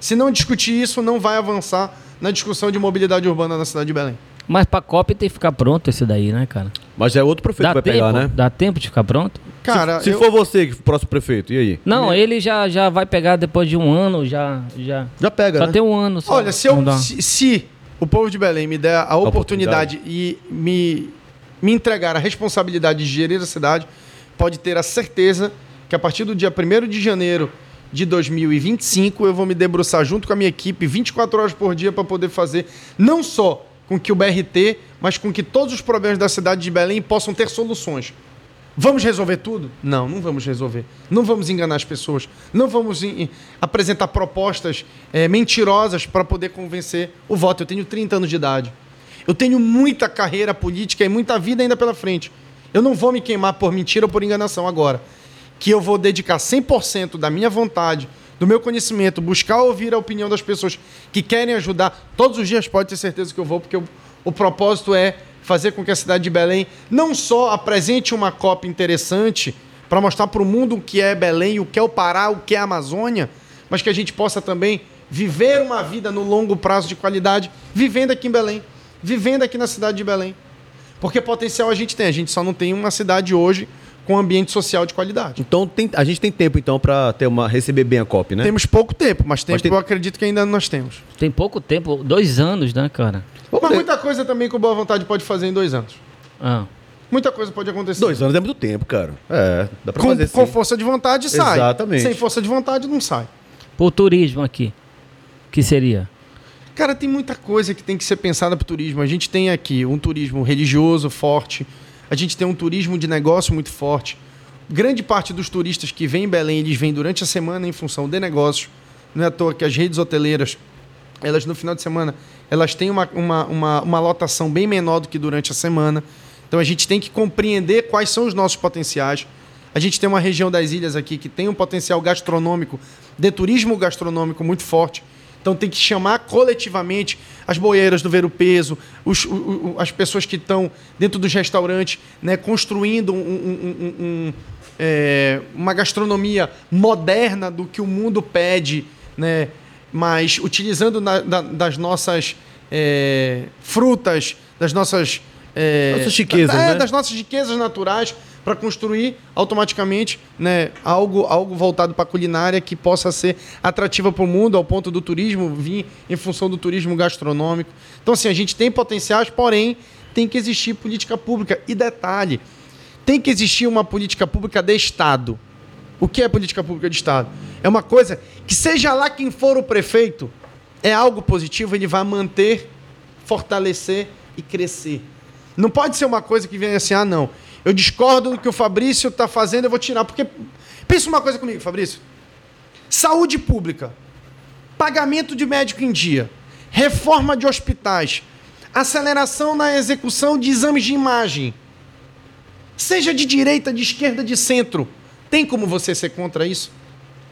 Se não discutir isso, não vai avançar na discussão de mobilidade urbana na cidade de Belém. Mas para a COP tem que ficar pronto esse daí, né, cara? Mas é outro prefeito Dá que vai tempo? pegar, né? Dá tempo de ficar pronto? Cara, se, se eu... for você, próximo prefeito, e aí? Não, ele já, já vai pegar depois de um ano, já já. Já pega, Só né? tem um ano. Só. Olha, se, eu, se, se, o povo de Belém me der a oportunidade, oportunidade. e me, me entregar a responsabilidade de gerir a cidade, pode ter a certeza que a partir do dia 1 de janeiro de 2025 eu vou me debruçar junto com a minha equipe 24 horas por dia para poder fazer não só com que o BRT, mas com que todos os problemas da cidade de Belém possam ter soluções. Vamos resolver tudo? Não, não vamos resolver. Não vamos enganar as pessoas. Não vamos apresentar propostas é, mentirosas para poder convencer o voto. Eu tenho 30 anos de idade. Eu tenho muita carreira política e muita vida ainda pela frente. Eu não vou me queimar por mentira ou por enganação agora. Que eu vou dedicar 100% da minha vontade, do meu conhecimento, buscar ouvir a opinião das pessoas que querem ajudar. Todos os dias pode ter certeza que eu vou, porque o, o propósito é fazer com que a cidade de Belém não só apresente uma cópia interessante para mostrar para o mundo o que é Belém, o que é o Pará, o que é a Amazônia, mas que a gente possa também viver uma vida no longo prazo de qualidade, vivendo aqui em Belém, vivendo aqui na cidade de Belém. Porque potencial a gente tem, a gente só não tem uma cidade hoje com ambiente social de qualidade. Então tem, a gente tem tempo então para ter uma receber bem a COP, né? Temos pouco tempo, mas tempo mas tem... eu acredito que ainda nós temos. Tem pouco tempo, dois anos, né, cara? Mas muita coisa também com boa vontade pode fazer em dois anos. Ah. Muita coisa pode acontecer. Dois anos é muito tempo, cara. É, dá pra com, fazer Com força de vontade sai. Exatamente. Sem força de vontade não sai. O turismo aqui, que seria? Cara, tem muita coisa que tem que ser pensada para o turismo. A gente tem aqui um turismo religioso forte, a gente tem um turismo de negócio muito forte. Grande parte dos turistas que vêm em Belém, eles vêm durante a semana em função de negócios. Não é à toa que as redes hoteleiras, elas no final de semana, elas têm uma, uma, uma, uma lotação bem menor do que durante a semana. Então a gente tem que compreender quais são os nossos potenciais. A gente tem uma região das ilhas aqui que tem um potencial gastronômico, de turismo gastronômico muito forte. Então tem que chamar coletivamente as boeiras do Ver o Peso, os, o, o, as pessoas que estão dentro dos restaurantes, né, construindo um, um, um, é, uma gastronomia moderna do que o mundo pede, né, mas utilizando na, da, das nossas é, frutas, das nossas, é, nossas riquezas, é, né? das nossas riquezas naturais para construir automaticamente né, algo, algo voltado para a culinária que possa ser atrativa para o mundo, ao ponto do turismo vir em função do turismo gastronômico. Então, assim, a gente tem potenciais, porém, tem que existir política pública. E detalhe, tem que existir uma política pública de Estado. O que é política pública de Estado? É uma coisa que, seja lá quem for o prefeito, é algo positivo, ele vai manter, fortalecer e crescer. Não pode ser uma coisa que venha assim, ah, não, eu discordo do que o Fabrício está fazendo, eu vou tirar. Porque, pensa uma coisa comigo, Fabrício. Saúde pública, pagamento de médico em dia, reforma de hospitais, aceleração na execução de exames de imagem, seja de direita, de esquerda, de centro. Tem como você ser contra isso?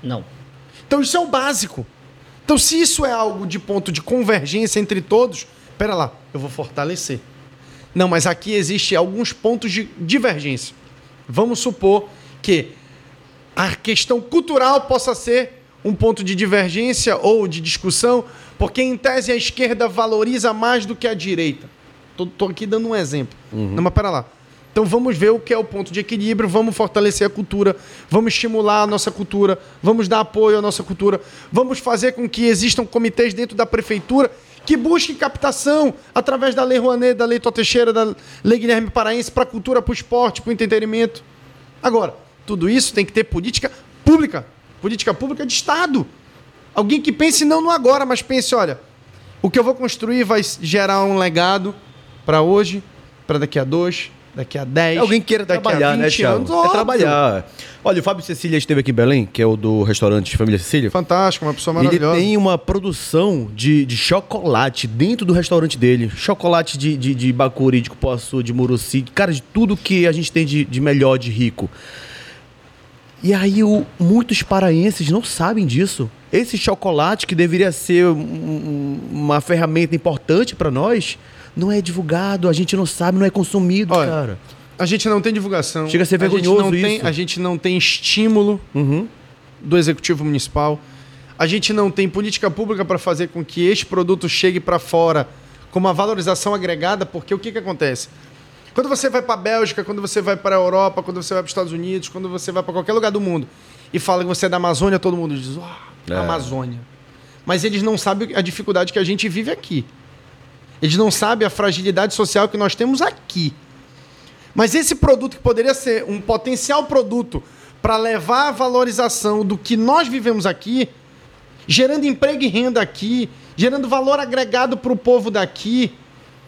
Não. Então isso é o básico. Então, se isso é algo de ponto de convergência entre todos, pera lá, eu vou fortalecer. Não, mas aqui existe alguns pontos de divergência. Vamos supor que a questão cultural possa ser um ponto de divergência ou de discussão, porque em tese a esquerda valoriza mais do que a direita. Estou aqui dando um exemplo. Uhum. Não, mas pera lá. Então vamos ver o que é o ponto de equilíbrio, vamos fortalecer a cultura, vamos estimular a nossa cultura, vamos dar apoio à nossa cultura, vamos fazer com que existam comitês dentro da prefeitura que busquem captação através da Lei Rouanet, da Lei Tó Teixeira, da Lei Guilherme Paraense para a cultura, para o esporte, para o entretenimento. Agora, tudo isso tem que ter política pública, política pública de Estado. Alguém que pense não no agora, mas pense, olha, o que eu vou construir vai gerar um legado para hoje, para daqui a dois, daqui a 10. É alguém queira trabalhar, né, Thiago? Anos, é trabalhar. Olha, o Fábio Cecília esteve aqui em Belém, que é o do restaurante Família Cecília. Fantástico, uma pessoa maravilhosa. Ele tem uma produção de, de chocolate dentro do restaurante dele. Chocolate de, de, de Bacuri, de Cupuaçu, de Muruci, cara, de tudo que a gente tem de, de melhor, de rico. E aí o, muitos paraenses não sabem disso. Esse chocolate que deveria ser um, uma ferramenta importante para nós não é divulgado, a gente não sabe, não é consumido, Olha, cara. A gente não tem divulgação. Chega a ser vergonhoso a isso. A gente não tem estímulo uhum. do executivo municipal. A gente não tem política pública para fazer com que este produto chegue para fora com uma valorização agregada, porque o que, que acontece? Quando você vai para a Bélgica, quando você vai para a Europa, quando você vai para os Estados Unidos, quando você vai para qualquer lugar do mundo e fala que você é da Amazônia, todo mundo diz, oh, é. Amazônia. Mas eles não sabem a dificuldade que a gente vive aqui. Eles não sabem a fragilidade social que nós temos aqui. Mas esse produto que poderia ser um potencial produto para levar a valorização do que nós vivemos aqui, gerando emprego e renda aqui, gerando valor agregado para o povo daqui,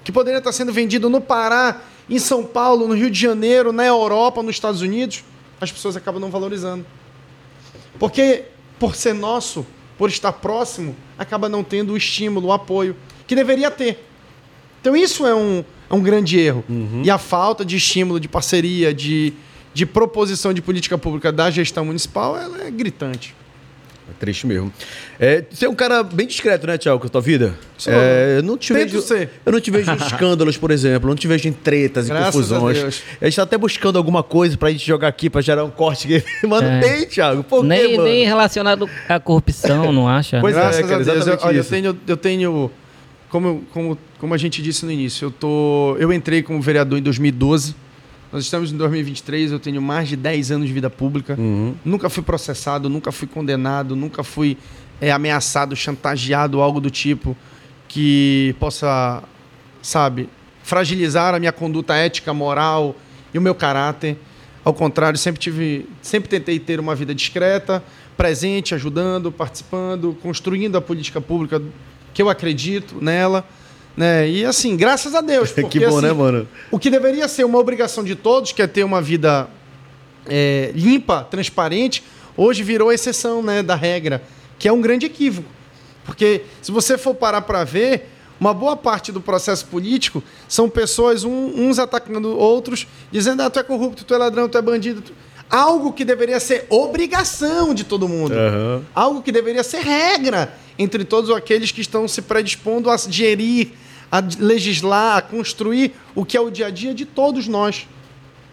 que poderia estar sendo vendido no Pará, em São Paulo, no Rio de Janeiro, na Europa, nos Estados Unidos, as pessoas acabam não valorizando. Porque, por ser nosso, por estar próximo, acaba não tendo o estímulo, o apoio que deveria ter. Então isso é um, é um grande erro. Uhum. E a falta de estímulo, de parceria, de, de proposição de política pública da gestão municipal, ela é gritante. É triste mesmo. É, você é um cara bem discreto, né, Tiago, com a tua vida? É, eu não te vejo, ser. Eu não te vejo em escândalos, por exemplo. Não te vejo em tretas, e confusões. A, Deus. a gente tá até buscando alguma coisa pra gente jogar aqui, pra gerar um corte. Mas não é. tem, Thiago. Por nem, quê, mano? nem relacionado à corrupção, não acha? Pois é, Graças é, cara, a Deus. Eu, olha, eu tenho, eu tenho como, como, como a gente disse no início, eu, tô, eu entrei como vereador em 2012. Nós estamos em 2023, eu tenho mais de 10 anos de vida pública. Uhum. Nunca fui processado, nunca fui condenado, nunca fui é, ameaçado, chantageado, algo do tipo que possa, sabe, fragilizar a minha conduta ética, moral e o meu caráter. Ao contrário, sempre tive, sempre tentei ter uma vida discreta, presente, ajudando, participando, construindo a política pública que eu acredito nela. Né? E assim, graças a Deus. Porque, que bom, assim, né, mano? O que deveria ser uma obrigação de todos, que é ter uma vida é, limpa, transparente, hoje virou exceção né, da regra, que é um grande equívoco. Porque se você for parar para ver, uma boa parte do processo político são pessoas, um, uns atacando outros, dizendo: ah, tu é corrupto, tu é ladrão, tu é bandido. Tu... Algo que deveria ser obrigação de todo mundo. Uhum. Algo que deveria ser regra entre todos aqueles que estão se predispondo a gerir, a legislar, a construir o que é o dia a dia de todos nós.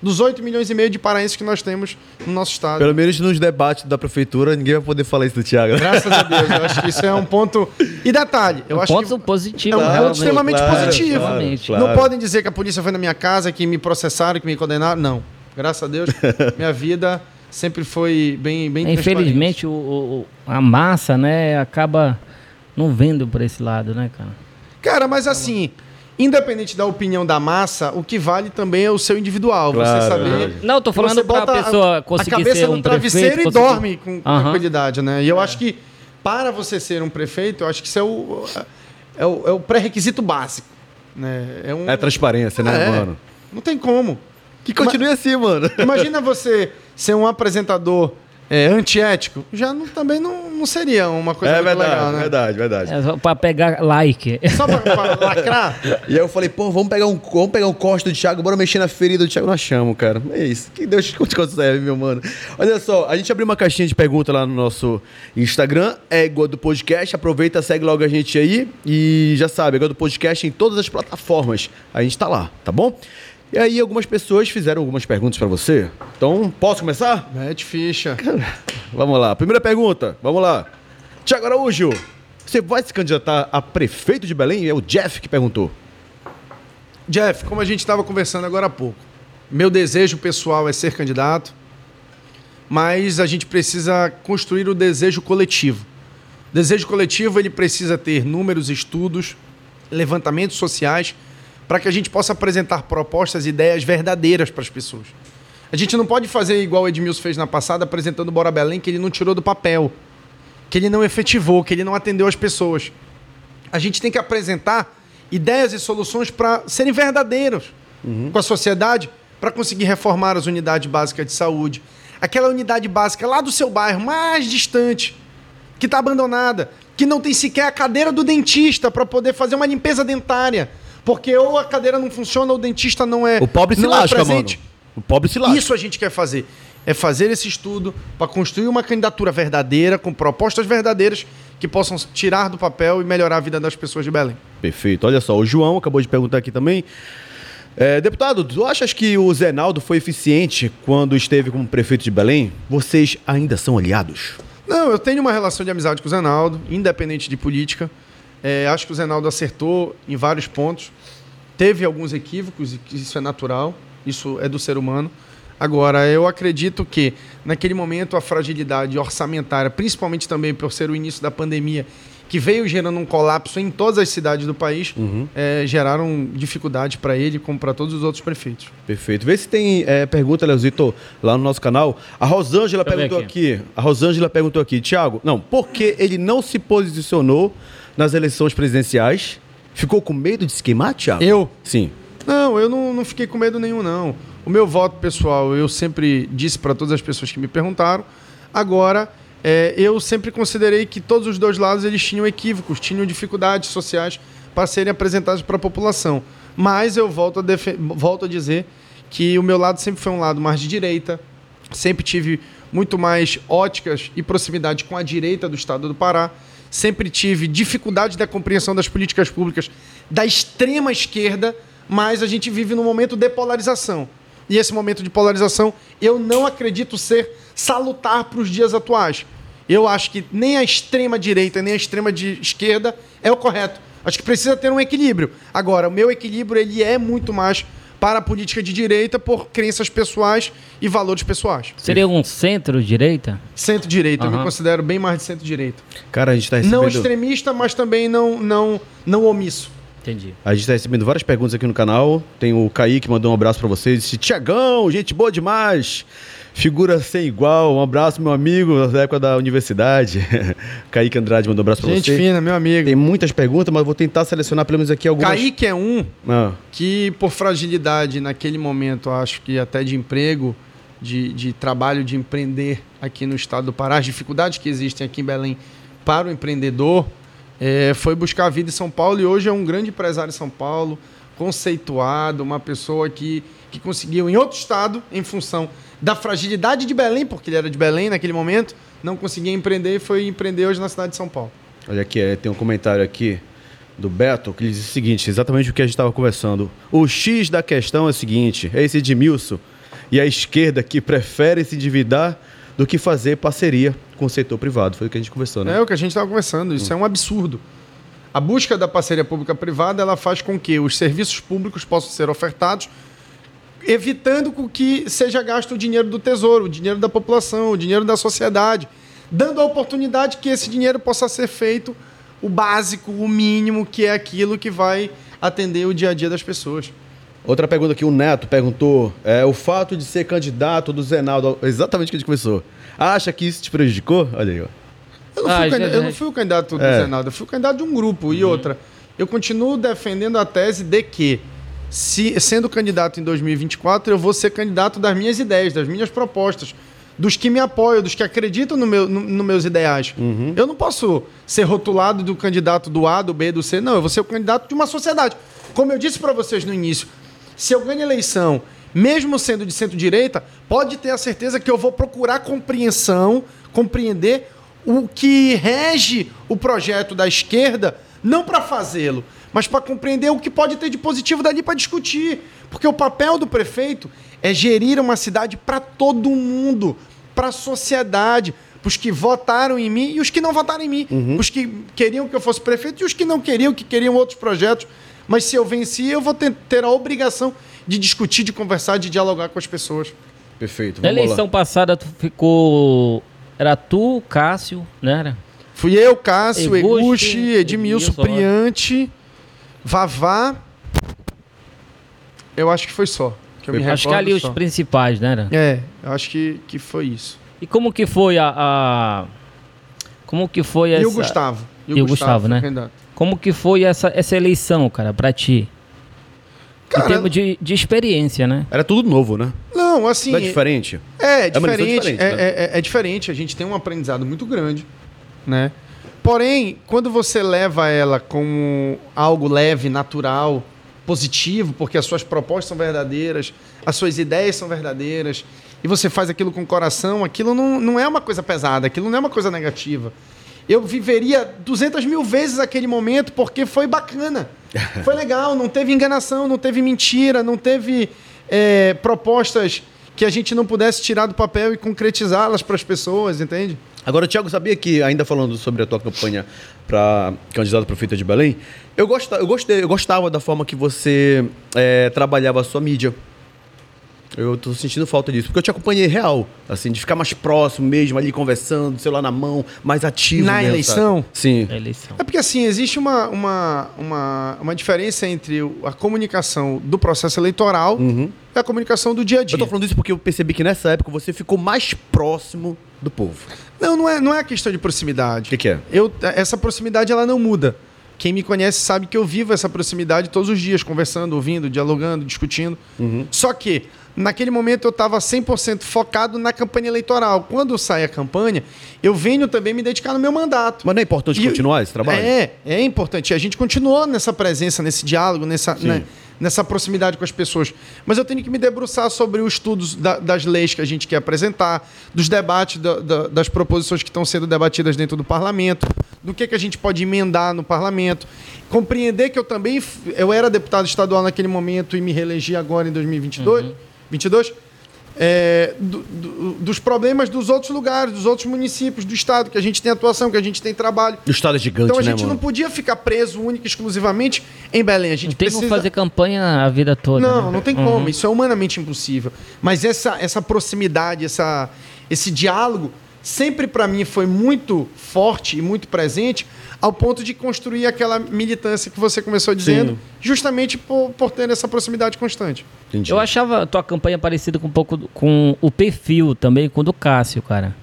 Dos 8 milhões e meio de paraenses que nós temos no nosso estado. Pelo menos nos debates da prefeitura, ninguém vai poder falar isso do Thiago. Graças a Deus. Eu acho que isso é um ponto. E detalhe, eu um acho ponto que positivo. É um claro, ponto extremamente claro, positivo. Claro, Não podem dizer que a polícia foi na minha casa, que me processaram, que me condenaram. Não. Graças a Deus, minha vida sempre foi bem, bem Infelizmente, o, o, a massa, né, acaba não vendo por esse lado, né, cara? Cara, mas assim, independente da opinião da massa, o que vale também é o seu individual. Claro, você saber. Não, eu tô falando pra pessoa conseguir a cabeça ser um no travesseiro prefeito, e conseguir... dorme com uhum. tranquilidade, né? E eu é. acho que para você ser um prefeito, eu acho que isso é o, é o, é o pré-requisito básico. Né? É, um... é transparência, né, é, mano? Não tem como. Que continue Ima... assim, mano. Imagina você ser um apresentador é, antiético, já não, também não, não seria uma coisa é muito verdade, legal, né? verdade, verdade. É só pra pegar like. Só pra, pra lacrar. E aí eu falei, pô, vamos pegar um, vamos pegar um corte do Thiago, bora mexer na ferida do Thiago. Nós chamamos, cara. É isso. Que Deus te consegue, meu mano. Olha só, a gente abriu uma caixinha de pergunta lá no nosso Instagram, Égua do Podcast. Aproveita, segue logo a gente aí. E já sabe, Égua do Podcast em todas as plataformas. A gente tá lá, tá bom? E aí algumas pessoas fizeram algumas perguntas para você. Então, posso começar? Mete ficha. vamos lá. Primeira pergunta. Vamos lá. Tiago Araújo, você vai se candidatar a prefeito de Belém? É o Jeff que perguntou. Jeff, como a gente estava conversando agora há pouco, meu desejo pessoal é ser candidato, mas a gente precisa construir o desejo coletivo. O desejo coletivo ele precisa ter números, estudos, levantamentos sociais para que a gente possa apresentar propostas e ideias verdadeiras para as pessoas. A gente não pode fazer igual o Edmilson fez na passada, apresentando o Bora Belém, que ele não tirou do papel, que ele não efetivou, que ele não atendeu as pessoas. A gente tem que apresentar ideias e soluções para serem verdadeiros uhum. com a sociedade, para conseguir reformar as unidades básicas de saúde. Aquela unidade básica lá do seu bairro, mais distante, que está abandonada, que não tem sequer a cadeira do dentista para poder fazer uma limpeza dentária porque ou a cadeira não funciona ou o dentista não é. O pobre se é lasca, é presente. mano. O pobre se lasca. Isso a gente quer fazer. É fazer esse estudo para construir uma candidatura verdadeira, com propostas verdadeiras que possam tirar do papel e melhorar a vida das pessoas de Belém. Perfeito. Olha só, o João acabou de perguntar aqui também. É, deputado, tu achas que o Zenaldo foi eficiente quando esteve como prefeito de Belém? Vocês ainda são aliados? Não, eu tenho uma relação de amizade com o Zenaldo, independente de política. É, acho que o Zenaldo acertou em vários pontos. Teve alguns equívocos, e isso é natural, isso é do ser humano. Agora, eu acredito que, naquele momento, a fragilidade orçamentária, principalmente também por ser o início da pandemia, que veio gerando um colapso em todas as cidades do país, uhum. é, geraram dificuldade para ele, como para todos os outros prefeitos. Perfeito. Vê se tem é, pergunta, Leozito, lá no nosso canal. A Rosângela perguntou aqui. aqui. A Rosângela perguntou aqui, Tiago, não, por que ele não se posicionou nas eleições presidenciais. Ficou com medo de se queimar, Thiago? Eu? Sim. Não, eu não, não fiquei com medo nenhum, não. O meu voto pessoal, eu sempre disse para todas as pessoas que me perguntaram. Agora, é, eu sempre considerei que todos os dois lados eles tinham equívocos, tinham dificuldades sociais para serem apresentados para a população. Mas eu volto a, volto a dizer que o meu lado sempre foi um lado mais de direita, sempre tive muito mais óticas e proximidade com a direita do estado do Pará sempre tive dificuldade da compreensão das políticas públicas da extrema esquerda, mas a gente vive num momento de polarização. E esse momento de polarização eu não acredito ser salutar para os dias atuais. Eu acho que nem a extrema direita nem a extrema de esquerda é o correto. Acho que precisa ter um equilíbrio. Agora, o meu equilíbrio ele é muito mais para a política de direita por crenças pessoais e valores pessoais. Seria um centro-direita? Centro-direita, uhum. eu me considero bem mais de centro-direita. Cara, a gente está recebendo... Não extremista, mas também não, não, não omisso. Entendi. A gente está recebendo várias perguntas aqui no canal. Tem o Kaique que mandou um abraço para vocês. Tiagão, gente boa demais. Figura sem igual. Um abraço, meu amigo, da época da universidade. Kaique Andrade mandou um abraço pra Gente você. Gente fina, meu amigo. Tem muitas perguntas, mas vou tentar selecionar pelo menos aqui algumas. Kaique é um ah. que, por fragilidade naquele momento, acho que até de emprego, de, de trabalho, de empreender aqui no estado do Pará, as dificuldades que existem aqui em Belém para o empreendedor, é, foi buscar a vida em São Paulo e hoje é um grande empresário em São Paulo, conceituado, uma pessoa que, que conseguiu em outro estado, em função da fragilidade de Belém, porque ele era de Belém naquele momento, não conseguia empreender e foi empreender hoje na cidade de São Paulo. Olha aqui, é, tem um comentário aqui do Beto que diz o seguinte, exatamente o que a gente estava conversando. O X da questão é o seguinte, é esse Edmilson e a esquerda que prefere se endividar do que fazer parceria com o setor privado. Foi o que a gente conversou, né? É o que a gente estava conversando. Isso hum. é um absurdo. A busca da parceria pública-privada ela faz com que os serviços públicos possam ser ofertados evitando que seja gasto o dinheiro do tesouro, o dinheiro da população, o dinheiro da sociedade, dando a oportunidade que esse dinheiro possa ser feito o básico, o mínimo, que é aquilo que vai atender o dia a dia das pessoas. Outra pergunta que o Neto perguntou é o fato de ser candidato do Zenaldo, exatamente o que a gente começou. Acha que isso te prejudicou? Olha aí, ó. Eu não, ah, fui, candidato, eu não fui o candidato do é. Zenaldo, eu fui o candidato de um grupo. E uhum. outra, eu continuo defendendo a tese de que se sendo candidato em 2024, eu vou ser candidato das minhas ideias, das minhas propostas, dos que me apoiam, dos que acreditam no meu, no, no meus ideais. Uhum. Eu não posso ser rotulado do candidato do A, do B, do C. Não, eu vou ser o candidato de uma sociedade. Como eu disse para vocês no início, se eu ganho eleição, mesmo sendo de centro-direita, pode ter a certeza que eu vou procurar compreensão, compreender o que rege o projeto da esquerda, não para fazê-lo, mas para compreender o que pode ter de positivo dali para discutir. Porque o papel do prefeito é gerir uma cidade para todo mundo, para a sociedade, para os que votaram em mim e os que não votaram em mim, uhum. os que queriam que eu fosse prefeito e os que não queriam, que queriam outros projetos. Mas se eu venci, eu vou ter, ter a obrigação de discutir, de conversar, de dialogar com as pessoas. Perfeito. Na eleição lá. passada, tu ficou. Era tu, Cássio, né? Era? Fui eu, Cássio, Eguchi, Edmilson, Priante, Vavá. Eu acho que foi só. Que eu acho que ali só. os principais, né? Era? É, eu acho que, que foi isso. E como que foi a. a... Como que foi essa. E o Gustavo. E o, e o Gustavo, Gustavo né? Candidato. Como que foi essa, essa eleição, cara, pra ti? Cara, em termos de, de experiência, né? Era tudo novo, né? Não, assim. Não é diferente? É, é diferente. É, diferente, é, né? é, é, diferente. A gente tem um aprendizado muito grande, né? Porém, quando você leva ela como algo leve, natural, positivo, porque as suas propostas são verdadeiras, as suas ideias são verdadeiras, e você faz aquilo com o coração, aquilo não, não é uma coisa pesada, aquilo não é uma coisa negativa. Eu viveria 200 mil vezes aquele momento porque foi bacana. Foi legal, não teve enganação, não teve mentira, não teve é, propostas que a gente não pudesse tirar do papel e concretizá-las para as pessoas, entende? Agora, Tiago, sabia que, ainda falando sobre a tua campanha para candidato a prefeita de Belém, eu, gostava, eu, gostei, eu gostava da forma que você é, trabalhava a sua mídia. Eu tô sentindo falta disso, porque eu te acompanhei real, assim, de ficar mais próximo mesmo, ali conversando, celular na mão, mais ativo. Na mesmo, eleição? Sabe? Sim. Na eleição. É porque, assim, existe uma, uma, uma, uma diferença entre a comunicação do processo eleitoral uhum. e a comunicação do dia a dia. Eu tô falando isso porque eu percebi que nessa época você ficou mais próximo do povo. Não, não é, não é a questão de proximidade. O que, que é? Eu, essa proximidade, ela não muda. Quem me conhece sabe que eu vivo essa proximidade todos os dias, conversando, ouvindo, dialogando, discutindo. Uhum. Só que naquele momento eu estava 100% focado na campanha eleitoral. Quando sai a campanha, eu venho também me dedicar no meu mandato. Mas não é importante e, continuar esse trabalho? É, é importante. A gente continuou nessa presença, nesse diálogo, nessa, né, nessa proximidade com as pessoas. Mas eu tenho que me debruçar sobre os estudos da, das leis que a gente quer apresentar, dos debates, da, da, das proposições que estão sendo debatidas dentro do parlamento, do que, que a gente pode emendar no parlamento. Compreender que eu também eu era deputado estadual naquele momento e me reelegi agora em 2022. Uhum 22, é, do, do, dos problemas dos outros lugares, dos outros municípios, do Estado, que a gente tem atuação, que a gente tem trabalho. O Estado é gigante, Então a né, gente mano? não podia ficar preso única e exclusivamente em Belém. A gente não tem precisa... como fazer campanha a vida toda. Não, né? não tem uhum. como. Isso é humanamente impossível. Mas essa, essa proximidade, essa, esse diálogo, sempre para mim foi muito forte e muito presente, ao ponto de construir aquela militância que você começou dizendo, Sim. justamente por, por ter essa proximidade constante. Entendi. Eu achava a tua campanha parecida com um pouco com o perfil também, com o do Cássio, cara.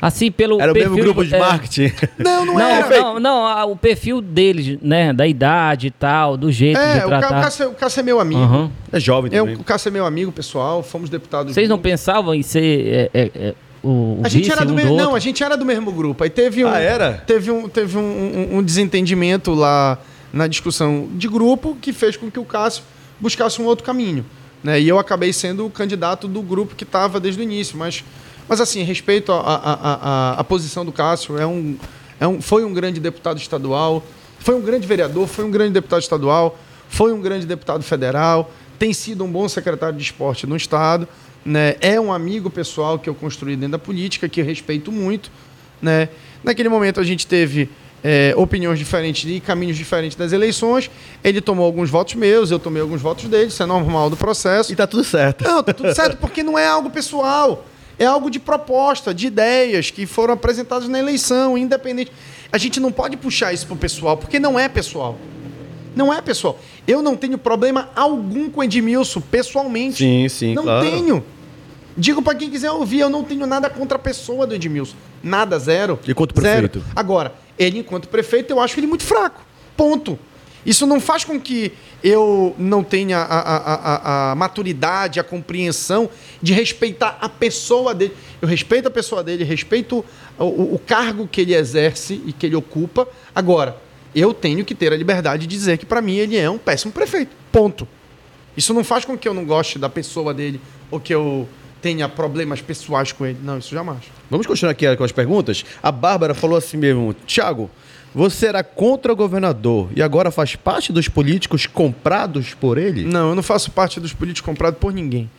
Assim, pelo Era perfil, o mesmo grupo de é... marketing? Não, não, não era. Não, não, o perfil deles, né, da idade e tal, do jeito é, de tratar. O Cássio, o Cássio é meu amigo. Uhum. É jovem também. É, o Cássio é meu amigo, pessoal, fomos deputados Vocês não pensavam em ser... É, o, a gente era do, um me... Não, a gente era do mesmo grupo. Aí teve um, ah, era? Teve, um, teve um, um, um, desentendimento lá na discussão de grupo que fez com que o Cássio buscasse um outro caminho. Né? E eu acabei sendo o candidato do grupo que estava desde o início. Mas, mas assim, respeito à posição do Cássio, é um, é um, foi um grande deputado estadual, foi um grande vereador, foi um grande deputado estadual, foi um grande deputado federal, tem sido um bom secretário de esporte no Estado né? É um amigo pessoal que eu construí dentro da política, que eu respeito muito, né? Naquele momento a gente teve é, opiniões diferentes e caminhos diferentes das eleições. Ele tomou alguns votos meus, eu tomei alguns votos dele, isso é normal do processo. E tá tudo certo. Não, tá tudo certo porque não é algo pessoal. É algo de proposta, de ideias que foram apresentadas na eleição, independente. A gente não pode puxar isso pro pessoal, porque não é pessoal. Não é, pessoal. Eu não tenho problema algum com o Edmilson, pessoalmente. Sim, sim, Não claro. tenho. Digo para quem quiser ouvir, eu não tenho nada contra a pessoa do Edmilson. Nada, zero. E quanto prefeito? Zero. Agora, ele, enquanto prefeito, eu acho ele muito fraco. Ponto. Isso não faz com que eu não tenha a, a, a, a, maturidade, a compreensão de respeitar a pessoa dele. Eu respeito a pessoa dele, respeito o, o, o cargo que ele exerce e que ele ocupa. Agora, eu tenho que ter a liberdade de dizer que para mim ele é um péssimo prefeito. Ponto. Isso não faz com que eu não goste da pessoa dele ou que eu tenha problemas pessoais com ele. Não, isso jamais. Vamos continuar aqui com as perguntas. A Bárbara falou assim mesmo: Tiago, Você era contra o governador e agora faz parte dos políticos comprados por ele? Não, eu não faço parte dos políticos comprados por ninguém.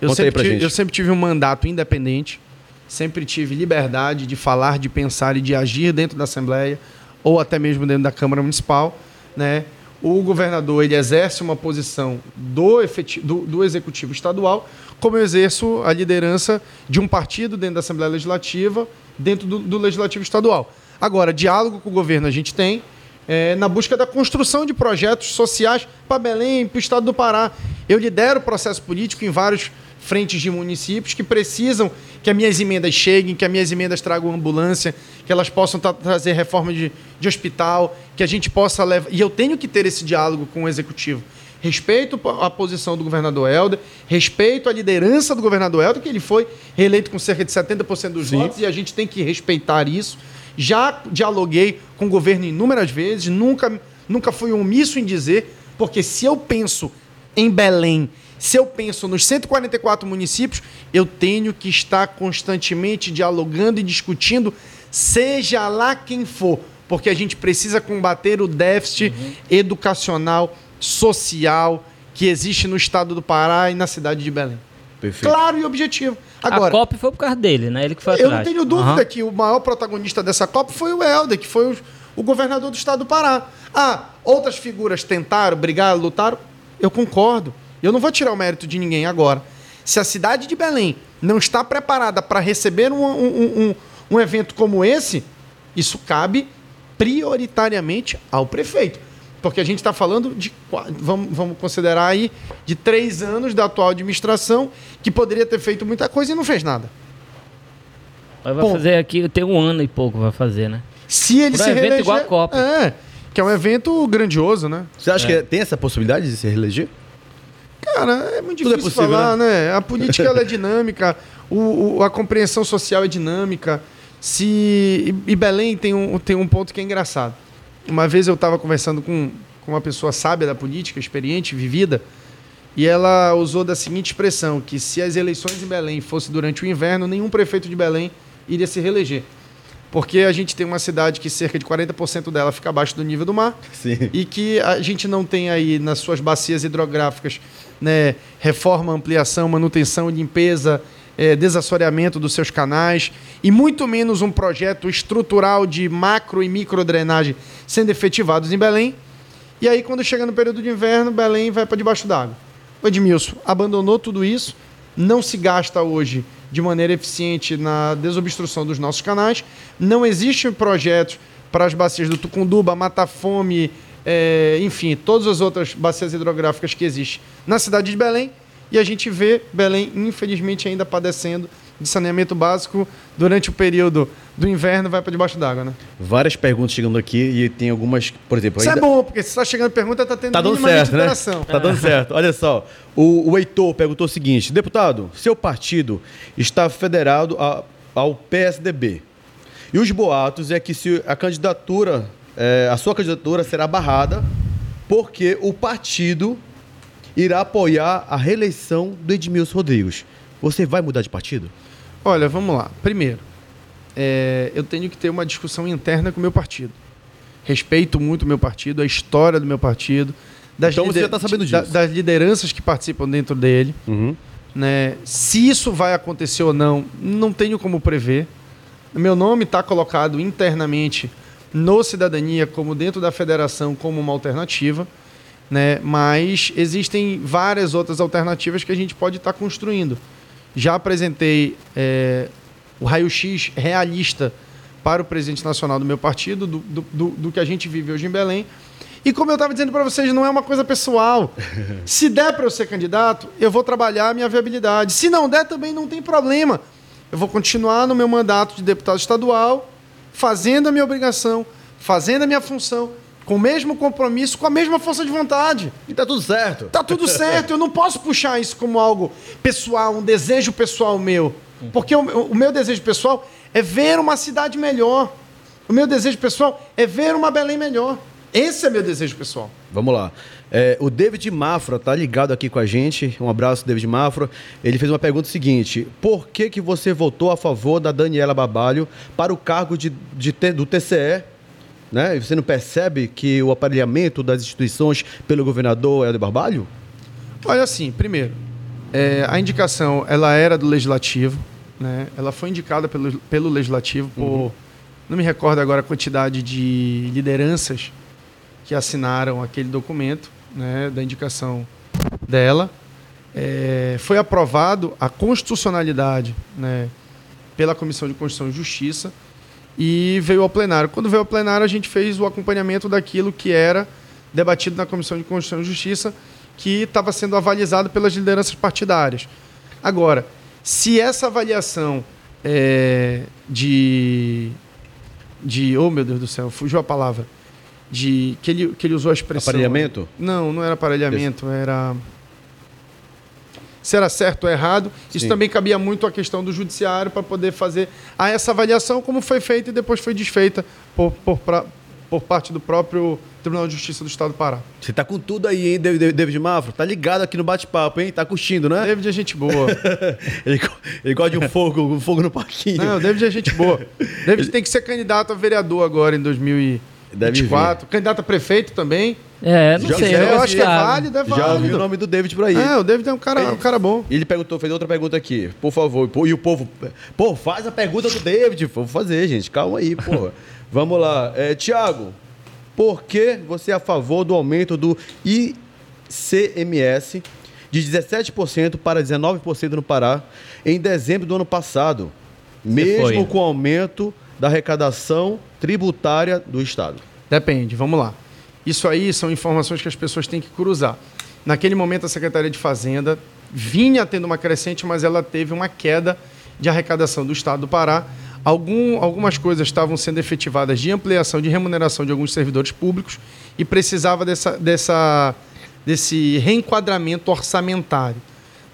Eu, sempre tive, eu sempre tive um mandato independente, sempre tive liberdade de falar, de pensar e de agir dentro da Assembleia ou até mesmo dentro da Câmara Municipal. Né? O governador ele exerce uma posição do, efetivo, do, do Executivo Estadual, como eu exerço a liderança de um partido dentro da Assembleia Legislativa, dentro do, do Legislativo Estadual. Agora, diálogo com o governo a gente tem, é, na busca da construção de projetos sociais para Belém, para o estado do Pará. Eu lidero o processo político em vários frentes de municípios que precisam que as minhas emendas cheguem, que as minhas emendas tragam ambulância, que elas possam tra trazer reforma de, de hospital, que a gente possa levar. E eu tenho que ter esse diálogo com o executivo. Respeito a posição do governador Helder, respeito a liderança do governador Helder, que ele foi reeleito com cerca de 70% dos Sim. votos, e a gente tem que respeitar isso. Já dialoguei com o governo inúmeras vezes, nunca, nunca fui omisso em dizer, porque se eu penso em Belém, se eu penso nos 144 municípios, eu tenho que estar constantemente dialogando e discutindo, seja lá quem for, porque a gente precisa combater o déficit uhum. educacional, social que existe no estado do Pará e na cidade de Belém. Perfeito. Claro e objetivo. Agora, a COP foi por causa dele, né? Ele que foi atrás. Eu não tenho dúvida uhum. que o maior protagonista dessa COP foi o Helder, que foi o, o, governador do estado do Pará. Ah, outras figuras tentaram, brigaram, lutaram. Eu concordo. Eu não vou tirar o mérito de ninguém agora. Se a cidade de Belém não está preparada para receber um, um, um, um evento como esse, isso cabe prioritariamente ao prefeito. Porque a gente está falando de, vamos, vamos considerar aí, de três anos da atual administração que poderia ter feito muita coisa e não fez nada. Mas vai Bom, fazer aqui, tem um ano e pouco vai fazer, né? Se ele Por se um reeleger... igual a Copa. É, que é um evento grandioso, né? Você acha é. que tem essa possibilidade de se reeleger? Cara, é muito é difícil é possível, falar, né? né? A política é dinâmica, o, o, a compreensão social é dinâmica. Se e Belém tem um, tem um ponto que é engraçado. Uma vez eu estava conversando com, com uma pessoa sábia da política, experiente, vivida, e ela usou da seguinte expressão: que se as eleições em Belém fossem durante o inverno, nenhum prefeito de Belém iria se reeleger. Porque a gente tem uma cidade que cerca de 40% dela fica abaixo do nível do mar Sim. e que a gente não tem aí nas suas bacias hidrográficas né, reforma, ampliação, manutenção, limpeza, é, desassoreamento dos seus canais e muito menos um projeto estrutural de macro e micro drenagem sendo efetivados em Belém. E aí, quando chega no período de inverno, Belém vai para debaixo d'água. O Edmilson abandonou tudo isso, não se gasta hoje de maneira eficiente na desobstrução dos nossos canais, não existe projetos para as bacias do Tucunduba, Mata Fome, é, enfim, todas as outras bacias hidrográficas que existem na cidade de Belém. E a gente vê Belém, infelizmente, ainda padecendo de saneamento básico durante o período do inverno, vai para debaixo d'água, né? Várias perguntas chegando aqui e tem algumas, por exemplo... Isso é ainda... é bom, porque se está chegando pergunta, está tendo tá dando certo, né? Tá dando certo. Olha só, o, o Heitor perguntou o seguinte, deputado, seu partido está federado a, ao PSDB e os boatos é que se a candidatura, é, a sua candidatura será barrada porque o partido irá apoiar a reeleição do Edmilson Rodrigues. Você vai mudar de partido? Olha, vamos lá. Primeiro, é, eu tenho que ter uma discussão interna com o meu partido. Respeito muito o meu partido, a história do meu partido. Das então você já está sabendo disso. Da, das lideranças que participam dentro dele. Uhum. Né? Se isso vai acontecer ou não, não tenho como prever. Meu nome está colocado internamente no Cidadania, como dentro da federação, como uma alternativa né? Mas existem várias outras alternativas que a gente pode estar tá construindo. Já apresentei é, o raio-x realista para o presidente nacional do meu partido, do, do, do, do que a gente vive hoje em Belém. E como eu estava dizendo para vocês, não é uma coisa pessoal. Se der para eu ser candidato, eu vou trabalhar a minha viabilidade. Se não der, também não tem problema. Eu vou continuar no meu mandato de deputado estadual, fazendo a minha obrigação, fazendo a minha função com o mesmo compromisso, com a mesma força de vontade. E tá tudo certo. Tá tudo certo. Eu não posso puxar isso como algo pessoal, um desejo pessoal meu. Porque o, o meu desejo pessoal é ver uma cidade melhor. O meu desejo pessoal é ver uma Belém melhor. Esse é meu desejo pessoal. Vamos lá. É, o David Mafra tá ligado aqui com a gente. Um abraço, David Mafra. Ele fez uma pergunta seguinte: Por que, que você votou a favor da Daniela Babalho para o cargo de, de do TCE né? E você não percebe que o aparelhamento das instituições pelo governador é de Barbalho? Olha assim, primeiro, é, a indicação ela era do legislativo, né? Ela foi indicada pelo, pelo legislativo por uhum. não me recordo agora a quantidade de lideranças que assinaram aquele documento, né? Da indicação dela. É, foi aprovado a constitucionalidade, né? Pela Comissão de Constituição e Justiça e veio ao plenário. Quando veio ao plenário, a gente fez o acompanhamento daquilo que era debatido na Comissão de Constituição e Justiça, que estava sendo avalizado pelas lideranças partidárias. Agora, se essa avaliação é, de. de. Oh, meu Deus do céu, fugiu a palavra. De, que, ele, que ele usou a expressão. Aparelhamento? Não, não era aparelhamento, era se era certo ou errado. Isso Sim. também cabia muito à questão do judiciário para poder fazer a essa avaliação, como foi feita e depois foi desfeita por, por, pra, por parte do próprio Tribunal de Justiça do Estado do Pará. Você tá com tudo aí, hein, David, David Mafro? Tá ligado aqui no bate-papo, hein? Tá curtindo, né? David é gente boa. ele, ele, gosta de um fogo, um fogo no parquinho. Não, David é gente boa. David tem que ser candidato a vereador agora em 2024. Candidato a prefeito também. É, não já, sei. eu acho que é válido, é válido. Já ouvi o nome do David por aí. É, o David é um cara, um cara bom. E ele perguntou, fez outra pergunta aqui. Por favor. E o povo, pô, faz a pergunta do David. Vou fazer, gente. Calma aí, porra. Vamos lá. É, Tiago, por que você é a favor do aumento do ICMS de 17% para 19% no Pará em dezembro do ano passado, mesmo com o aumento da arrecadação tributária do Estado? Depende, vamos lá. Isso aí são informações que as pessoas têm que cruzar. Naquele momento, a Secretaria de Fazenda vinha tendo uma crescente, mas ela teve uma queda de arrecadação do Estado do Pará. Algum, algumas coisas estavam sendo efetivadas de ampliação de remuneração de alguns servidores públicos e precisava dessa, dessa, desse reenquadramento orçamentário.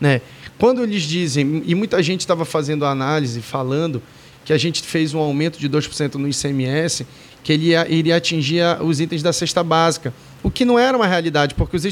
Né? Quando eles dizem, e muita gente estava fazendo análise, falando que a gente fez um aumento de 2% no ICMS, que ele ia, iria atingir os itens da cesta básica. O que não era uma realidade, porque os,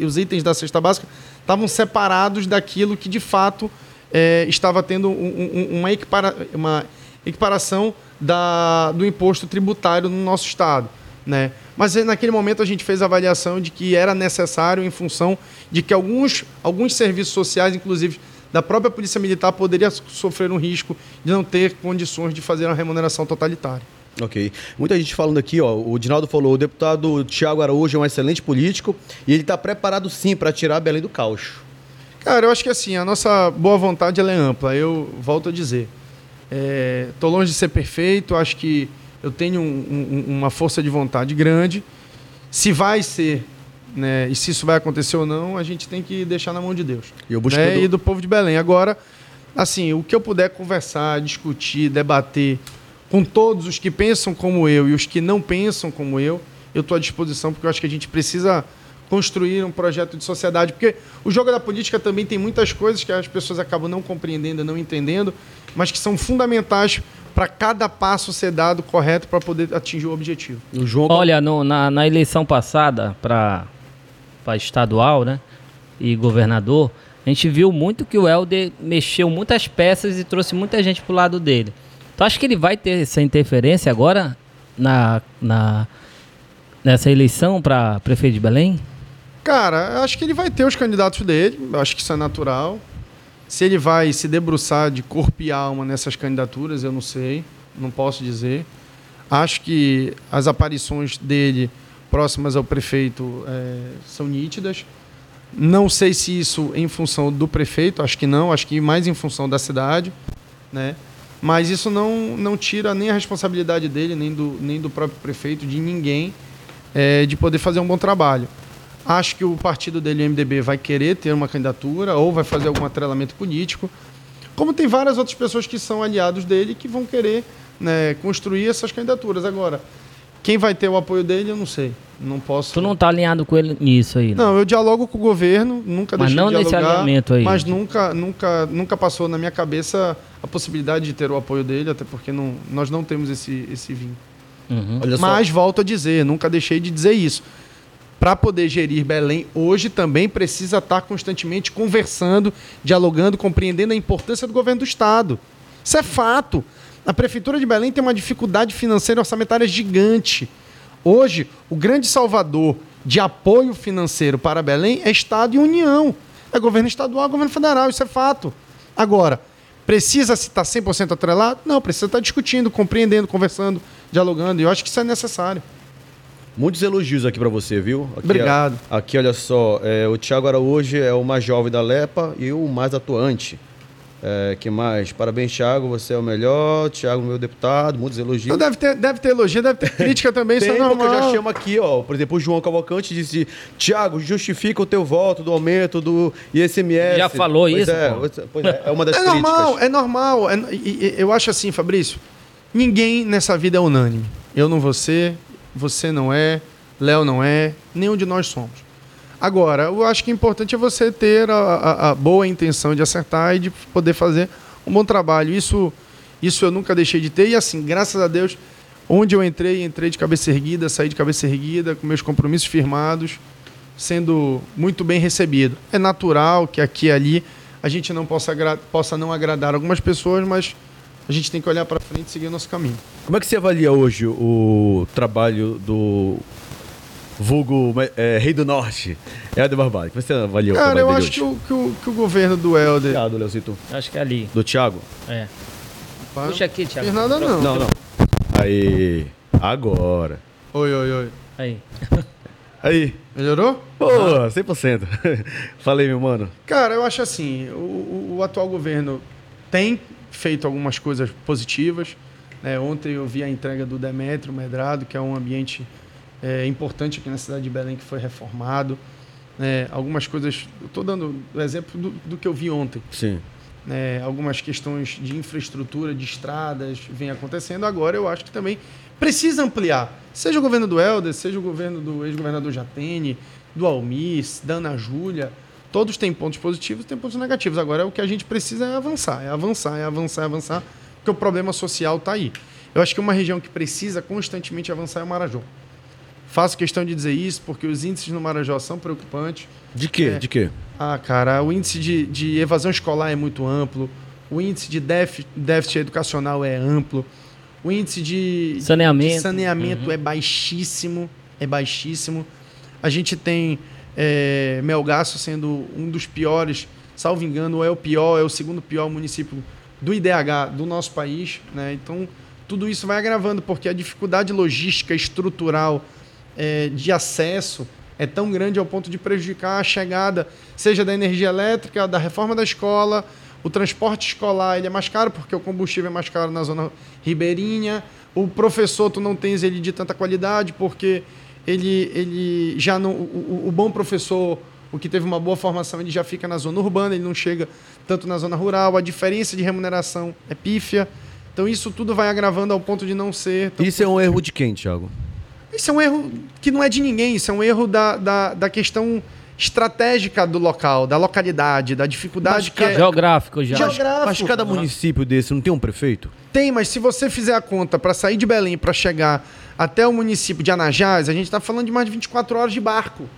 os itens da cesta básica estavam separados daquilo que de fato é, estava tendo um, um, uma, equipara, uma equiparação da, do imposto tributário no nosso Estado. Né? Mas naquele momento a gente fez a avaliação de que era necessário em função de que alguns, alguns serviços sociais, inclusive da própria Polícia Militar, poderia sofrer um risco de não ter condições de fazer uma remuneração totalitária. Ok. Muita gente falando aqui, ó. O Dinaldo falou: o deputado Tiago Araújo é um excelente político e ele está preparado sim para tirar Belém do caos. Cara, eu acho que assim, a nossa boa vontade é ampla. Eu volto a dizer. Estou é, longe de ser perfeito, acho que eu tenho um, um, uma força de vontade grande. Se vai ser, né, e se isso vai acontecer ou não, a gente tem que deixar na mão de Deus. E, eu buscando... né, e do povo de Belém. Agora, assim, o que eu puder conversar, discutir, debater com todos os que pensam como eu e os que não pensam como eu, eu estou à disposição, porque eu acho que a gente precisa construir um projeto de sociedade. Porque o jogo da política também tem muitas coisas que as pessoas acabam não compreendendo, não entendendo, mas que são fundamentais para cada passo ser dado correto para poder atingir o objetivo. O jogo... Olha, no, na, na eleição passada para estadual né, e governador, a gente viu muito que o Helder mexeu muitas peças e trouxe muita gente para o lado dele. Tu acha que ele vai ter essa interferência agora na, na nessa eleição para prefeito de Belém? Cara, eu acho que ele vai ter os candidatos dele, eu acho que isso é natural. Se ele vai se debruçar de corpo e alma nessas candidaturas, eu não sei, não posso dizer. Acho que as aparições dele próximas ao prefeito é, são nítidas. Não sei se isso em função do prefeito, acho que não, acho que mais em função da cidade, né? Mas isso não, não tira nem a responsabilidade dele, nem do, nem do próprio prefeito, de ninguém, é, de poder fazer um bom trabalho. Acho que o partido dele, o MDB, vai querer ter uma candidatura ou vai fazer algum atrelamento político. Como tem várias outras pessoas que são aliados dele que vão querer né, construir essas candidaturas. Agora, quem vai ter o apoio dele, eu não sei. Não posso. Tu não está alinhado com ele nisso aí? Não, né? não eu dialogo com o governo, nunca mas deixei não de dialogar. Nesse alinhamento aí. Mas nunca, nunca, nunca passou na minha cabeça a possibilidade de ter o apoio dele, até porque não, nós não temos esse, esse vinho. Uhum. Mas volto a dizer, nunca deixei de dizer isso. Para poder gerir Belém, hoje também precisa estar constantemente conversando, dialogando, compreendendo a importância do governo do Estado. Isso é fato. A Prefeitura de Belém tem uma dificuldade financeira e orçamentária gigante. Hoje, o grande salvador de apoio financeiro para Belém é Estado e União. É governo estadual, governo federal, isso é fato. Agora, precisa se estar 100% atrelado? Não, precisa estar discutindo, compreendendo, conversando, dialogando, e eu acho que isso é necessário. Muitos elogios aqui para você, viu? Aqui, Obrigado. Aqui, olha só, é, o Thiago Araújo é o mais jovem da LEPA e o mais atuante. É, que mais? Parabéns, Thiago, você é o melhor. Thiago, meu deputado, muitos elogios. Então deve ter, deve ter elogio, deve ter crítica também, Tem, isso é normal. eu já chamo aqui, ó. Por exemplo, o João Cavalcante disse: Thiago, justifica o teu voto do aumento do ICMS. Já falou pois isso? É, pois é, é uma das é críticas. Normal, é normal, é normal. Eu acho assim, Fabrício, ninguém nessa vida é unânime. Eu não vou ser, você não é, Léo não é, nenhum de nós somos. Agora, eu acho que o importante é você ter a, a, a, boa intenção de acertar e de poder fazer um bom trabalho. Isso, isso eu nunca deixei de ter. E assim, graças a Deus, onde eu entrei, entrei de cabeça erguida, saí de cabeça erguida, com meus compromissos firmados, sendo muito bem recebido. É natural que aqui e ali a gente não possa, possa não agradar algumas pessoas, mas a gente tem que olhar para frente e seguir o nosso caminho. Como é que você avalia hoje o trabalho do vulgo é, Rei do Norte, Helder Barbado. que você avaliou Cara, eu acho que o, que o, que, o, governo do Helder... Obrigado, Leozito. Acho que é ali. Do Thiago? É. Puxa aqui, Thiago. Não nada não. Não, não. Aí, agora. Oi, oi, oi. Aí. Aí. Melhorou? Pô, 100%. Falei, meu mano. Cara, eu acho assim, o, o atual governo tem feito algumas coisas positivas. Né? Ontem eu vi a entrega do Demetrio Medrado, que é um ambiente é, importante aqui na cidade de Belém que foi reformado. É, algumas coisas, estou dando o exemplo do, do, que eu vi ontem. Sim. É, algumas questões de infraestrutura, de estradas, vem acontecendo. Agora eu acho que também precisa ampliar. Seja o governo do Helder, seja o governo do ex-governador Jatene, do Almir, da Ana Júlia. Todos têm pontos positivos e têm pontos negativos. Agora o que a gente precisa é avançar, é avançar, é avançar, é avançar, porque o problema social está aí. Eu acho que uma região que precisa constantemente avançar é o Marajó. Faço questão de dizer isso porque os índices no Marajó são preocupantes. De quê? É, de quê? Ah, cara, o índice de, de evasão escolar é muito amplo. O índice de déficit, déficit educacional é amplo. O índice de saneamento, de saneamento uhum. é baixíssimo. É baixíssimo. A gente tem é, Melgaço sendo um dos piores, salvo engano, é o pior, é o segundo pior município do IDH do nosso país. Né? Então, tudo isso vai agravando, porque a dificuldade logística estrutural é, de acesso é tão grande ao ponto de prejudicar a chegada, seja da energia elétrica, da reforma da escola, o transporte escolar ele é mais caro porque o combustível é mais caro na zona ribeirinha, o professor tu não tens ele de tanta qualidade porque ele, ele já não o, o bom professor o que teve uma boa formação ele já fica na zona urbana ele não chega tanto na zona rural. A diferença de remuneração é pífia. Então isso tudo vai agravando ao ponto de não ser isso é um erro de quem Thiago isso é um erro que não é de ninguém, isso é um erro da, da, da questão estratégica do local, da localidade, da dificuldade mas, que é... Geográfico, já. Geográfico. Mas cada município desse não tem um prefeito? Tem, mas se você fizer a conta para sair de Belém para chegar até o município de Anajás, a gente está falando de mais de 24 horas de barco.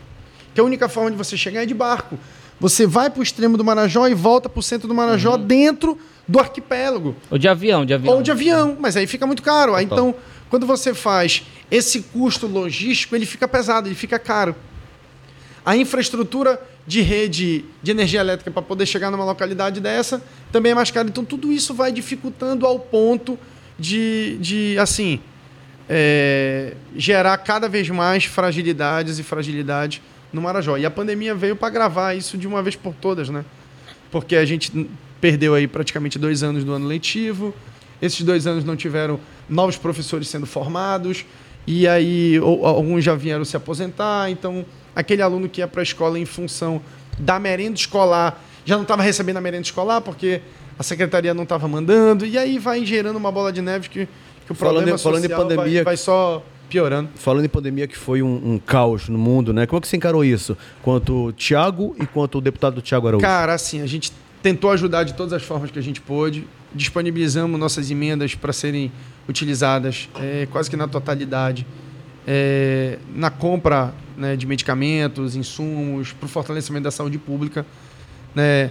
Que a única forma de você chegar é de barco. Você vai para o extremo do Marajó e volta para o centro do Marajó uhum. dentro do arquipélago. Ou de avião, de avião. Ou de avião, mas aí fica muito caro. Aí, então, quando você faz esse custo logístico, ele fica pesado, ele fica caro. A infraestrutura de rede de energia elétrica para poder chegar numa localidade dessa também é mais cara. Então, tudo isso vai dificultando ao ponto de, de assim, é, gerar cada vez mais fragilidades e fragilidade no Marajó. E a pandemia veio para gravar isso de uma vez por todas, né? Porque a gente perdeu aí praticamente dois anos do ano letivo, esses dois anos não tiveram novos professores sendo formados, e aí ou, alguns já vieram se aposentar, então aquele aluno que ia para a escola em função da merenda escolar já não estava recebendo a merenda escolar porque a secretaria não estava mandando, e aí vai gerando uma bola de neve que, que o falando problema falando social em pandemia, vai, vai só piorando. Falando em pandemia que foi um, um, caos no mundo, né? Como é que você encarou isso? Quanto o Tiago e quanto o deputado Tiago Araújo? Cara, assim, a gente tentou ajudar de todas as formas que a gente pôde disponibilizamos nossas emendas para serem utilizadas é, quase que na totalidade é, na compra né, de medicamentos, insumos, para o fortalecimento da saúde pública. Né?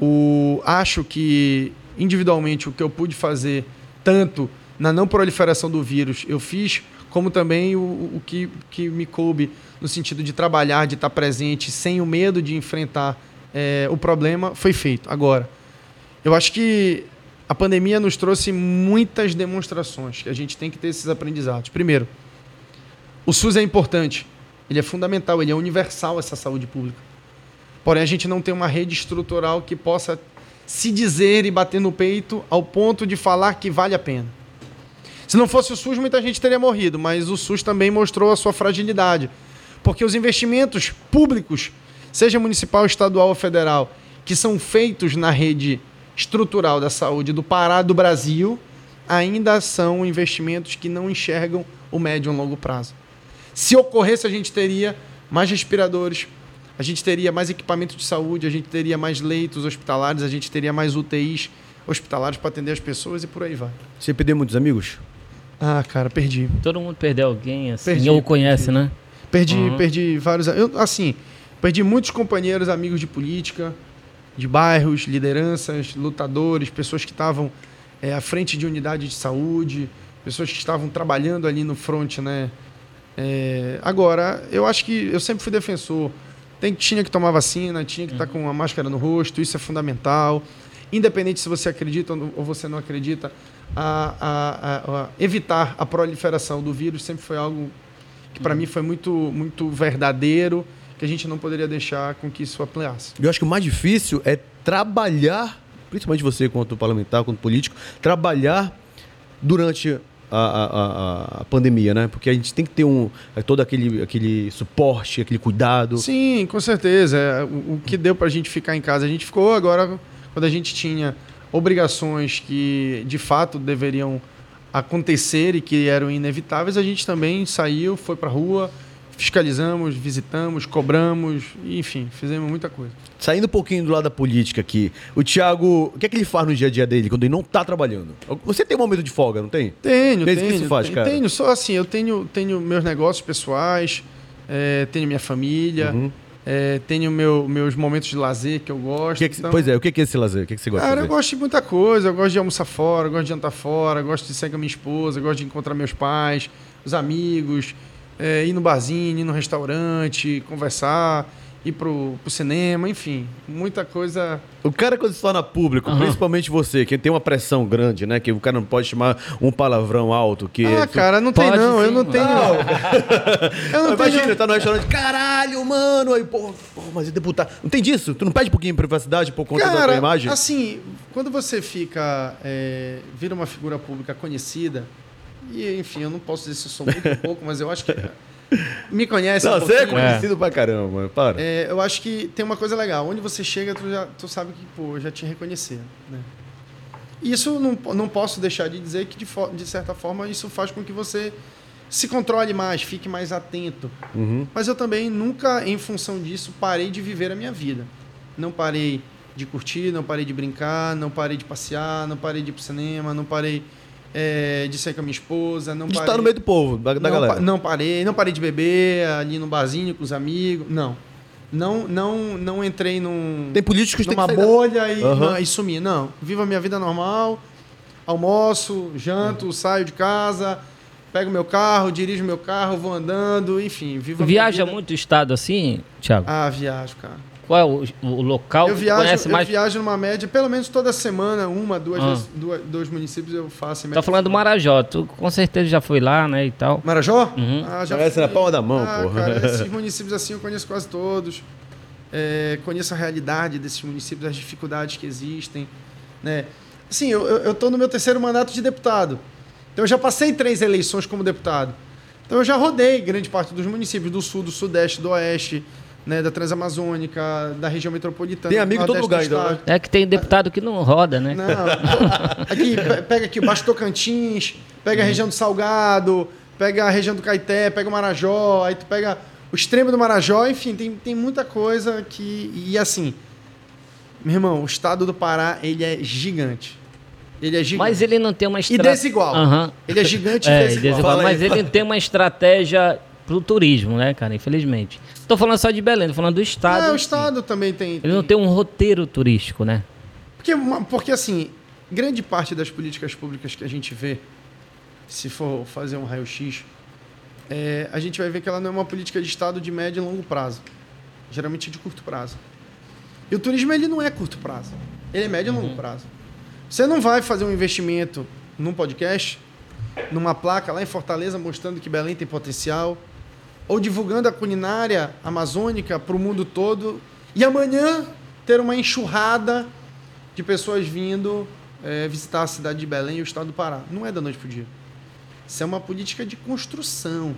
O, acho que, individualmente, o que eu pude fazer, tanto na não proliferação do vírus, eu fiz como também o, o que, que me coube no sentido de trabalhar, de estar presente, sem o medo de enfrentar é, o problema, foi feito. Agora, eu acho que a pandemia nos trouxe muitas demonstrações que a gente tem que ter esses aprendizados. Primeiro, o SUS é importante, ele é fundamental, ele é universal essa saúde pública. Porém, a gente não tem uma rede estrutural que possa se dizer e bater no peito ao ponto de falar que vale a pena. Se não fosse o SUS, muita gente teria morrido, mas o SUS também mostrou a sua fragilidade. Porque os investimentos públicos, seja municipal, estadual ou federal, que são feitos na rede estrutural da saúde do Pará, do Brasil, ainda são investimentos que não enxergam o médio e longo prazo. Se ocorresse, a gente teria mais respiradores, a gente teria mais equipamento de saúde, a gente teria mais leitos hospitalares, a gente teria mais UTIs hospitalares para atender as pessoas e por aí vai. Você perdeu muitos amigos? Ah, cara, perdi. Todo mundo perdeu alguém, assim, perdi, ou conhece, perdi. né? Perdi, uhum. perdi vários. Eu, assim, perdi muitos companheiros, amigos de política, de bairros, lideranças, lutadores, pessoas que estavam é, à frente de unidade de saúde, pessoas que estavam trabalhando ali no front, né? É, agora, eu acho que eu sempre fui defensor. Tem, tinha que tomar vacina, tinha que estar uhum. tá com a máscara no rosto, isso é fundamental. Independente se você acredita ou você não acredita, a, a, a, evitar a proliferação do vírus sempre foi algo que para uhum. mim foi muito, muito verdadeiro, que a gente não poderia deixar com que isso ampliasse. Eu acho que o mais difícil é trabalhar, principalmente você quanto parlamentar, quanto político, trabalhar durante a, a, a, pandemia, né? Porque a gente tem que ter um, é, todo aquele, aquele suporte, aquele cuidado. Sim, com certeza. É, o, o que deu para a gente ficar em casa, a gente ficou agora, quando a gente tinha obrigações que de fato deveriam acontecer e que eram inevitáveis, a gente também saiu, foi para a rua, fiscalizamos, visitamos, cobramos, enfim, fizemos muita coisa. Saindo um pouquinho do lado da política aqui, o Thiago, o que é que ele faz no dia a dia dele quando ele não está trabalhando? Você tem um momento de folga, não tem? Tenho, Desde tenho. Que isso faz, tenho, cara? tenho, só assim, eu tenho, tenho meus negócios pessoais, é, tenho minha família. Uhum. É, tenho meu, meus momentos de lazer que eu gosto. Que que, então... Pois é, o que é esse lazer? O que, que você gosta Cara, eu gosto de muita coisa. Eu gosto de almoçar fora, eu gosto de jantar fora, eu gosto de sair com a minha esposa, eu gosto de encontrar meus pais, os amigos, é, ir no barzinho, ir no restaurante, conversar ir pro, pro cinema, enfim, muita coisa. O cara, quando se torna público, uhum. principalmente você, que tem uma pressão grande, né? Que o cara não pode chamar um palavrão alto. Que ah, cara, não tem não, sim, eu não tenho. Não. eu não Imagina, tenho... tá no restaurante, caralho, mano, aí, pô, mas é deputado. Não tem disso? Tu não pede um pouquinho de privacidade por conta cara, da tua imagem? assim, quando você fica, é, vira uma figura pública conhecida, e enfim, eu não posso dizer se eu sou muito pouco, mas eu acho que me conhece. Não, um você é conhecido é. pra caramba, para. É, eu acho que tem uma coisa legal. Onde você chega, tu, já, tu sabe que, pô, eu já te reconhecer. Né? Isso não, não posso deixar de dizer que, de, de certa forma, isso faz com que você se controle mais, fique mais atento. Uhum. Mas eu também nunca, em função disso, parei de viver a minha vida. Não parei de curtir, não parei de brincar, não parei de passear, não parei de ir pro cinema, não parei é, de sair com a minha esposa. Não de parei, estar no meio do povo, da, da não, galera. Não parei, não parei de beber ali no barzinho com os amigos. Não. Não, não, não entrei num, Tem políticos numa bolha da... e, uhum. não, e sumi. Não. Vivo a minha vida normal, almoço, janto, uhum. saio de casa, pego meu carro, dirijo meu carro, vou andando, enfim. Vivo Viaja muito estado assim, Thiago? Ah, viajo, cara. Qual é o, o local eu viajo, conhece mais? Eu viajo numa média, pelo menos toda semana, uma, duas, ah. duas dois municípios eu faço. Tá falando do Marajó, tu com certeza já foi lá, né, e tal. Marajó? Uhum. Ah, já Parece na palma da mão, ah, porra. Cara, esses municípios assim eu conheço quase todos. É, conheço a realidade desses municípios, as dificuldades que existem, né. Assim, eu, eu tô no meu terceiro mandato de deputado. Então eu já passei três eleições como deputado. Então eu já rodei grande parte dos municípios do sul, do sudeste, do oeste, né, da Transamazônica, da região metropolitana. Tem amigo em todo lugar, então. Né? É que tem deputado que não roda, né? Não. Aqui, pega aqui o Baixo Tocantins, pega a uhum. região do Salgado, pega a região do Caeté, pega o Marajó, aí tu pega o extremo do Marajó, enfim, tem, tem muita coisa que. E assim, meu irmão, o estado do Pará, ele é gigante. Ele é gigante. Mas ele não tem uma estratégia. E desigual. Uhum. Ele é gigante e é, desigual. desigual mas ele tem uma estratégia pro turismo, né, cara? Infelizmente. Tô falando só de Belém, tô falando do estado. É, o estado também tem. Ele tem... não tem um roteiro turístico, né? Porque, porque, assim, grande parte das políticas públicas que a gente vê, se for fazer um raio-x, é, a gente vai ver que ela não é uma política de Estado de médio e longo prazo. Geralmente é de curto prazo. E o turismo ele não é curto prazo. Ele é médio e longo uhum. prazo. Você não vai fazer um investimento num podcast, numa placa lá em Fortaleza mostrando que Belém tem potencial, ou divulgando a culinária amazônica para o mundo todo, e amanhã ter uma enxurrada de pessoas vindo é, visitar a cidade de Belém e o estado do Pará. Não é da noite para o dia. Isso é uma política de construção.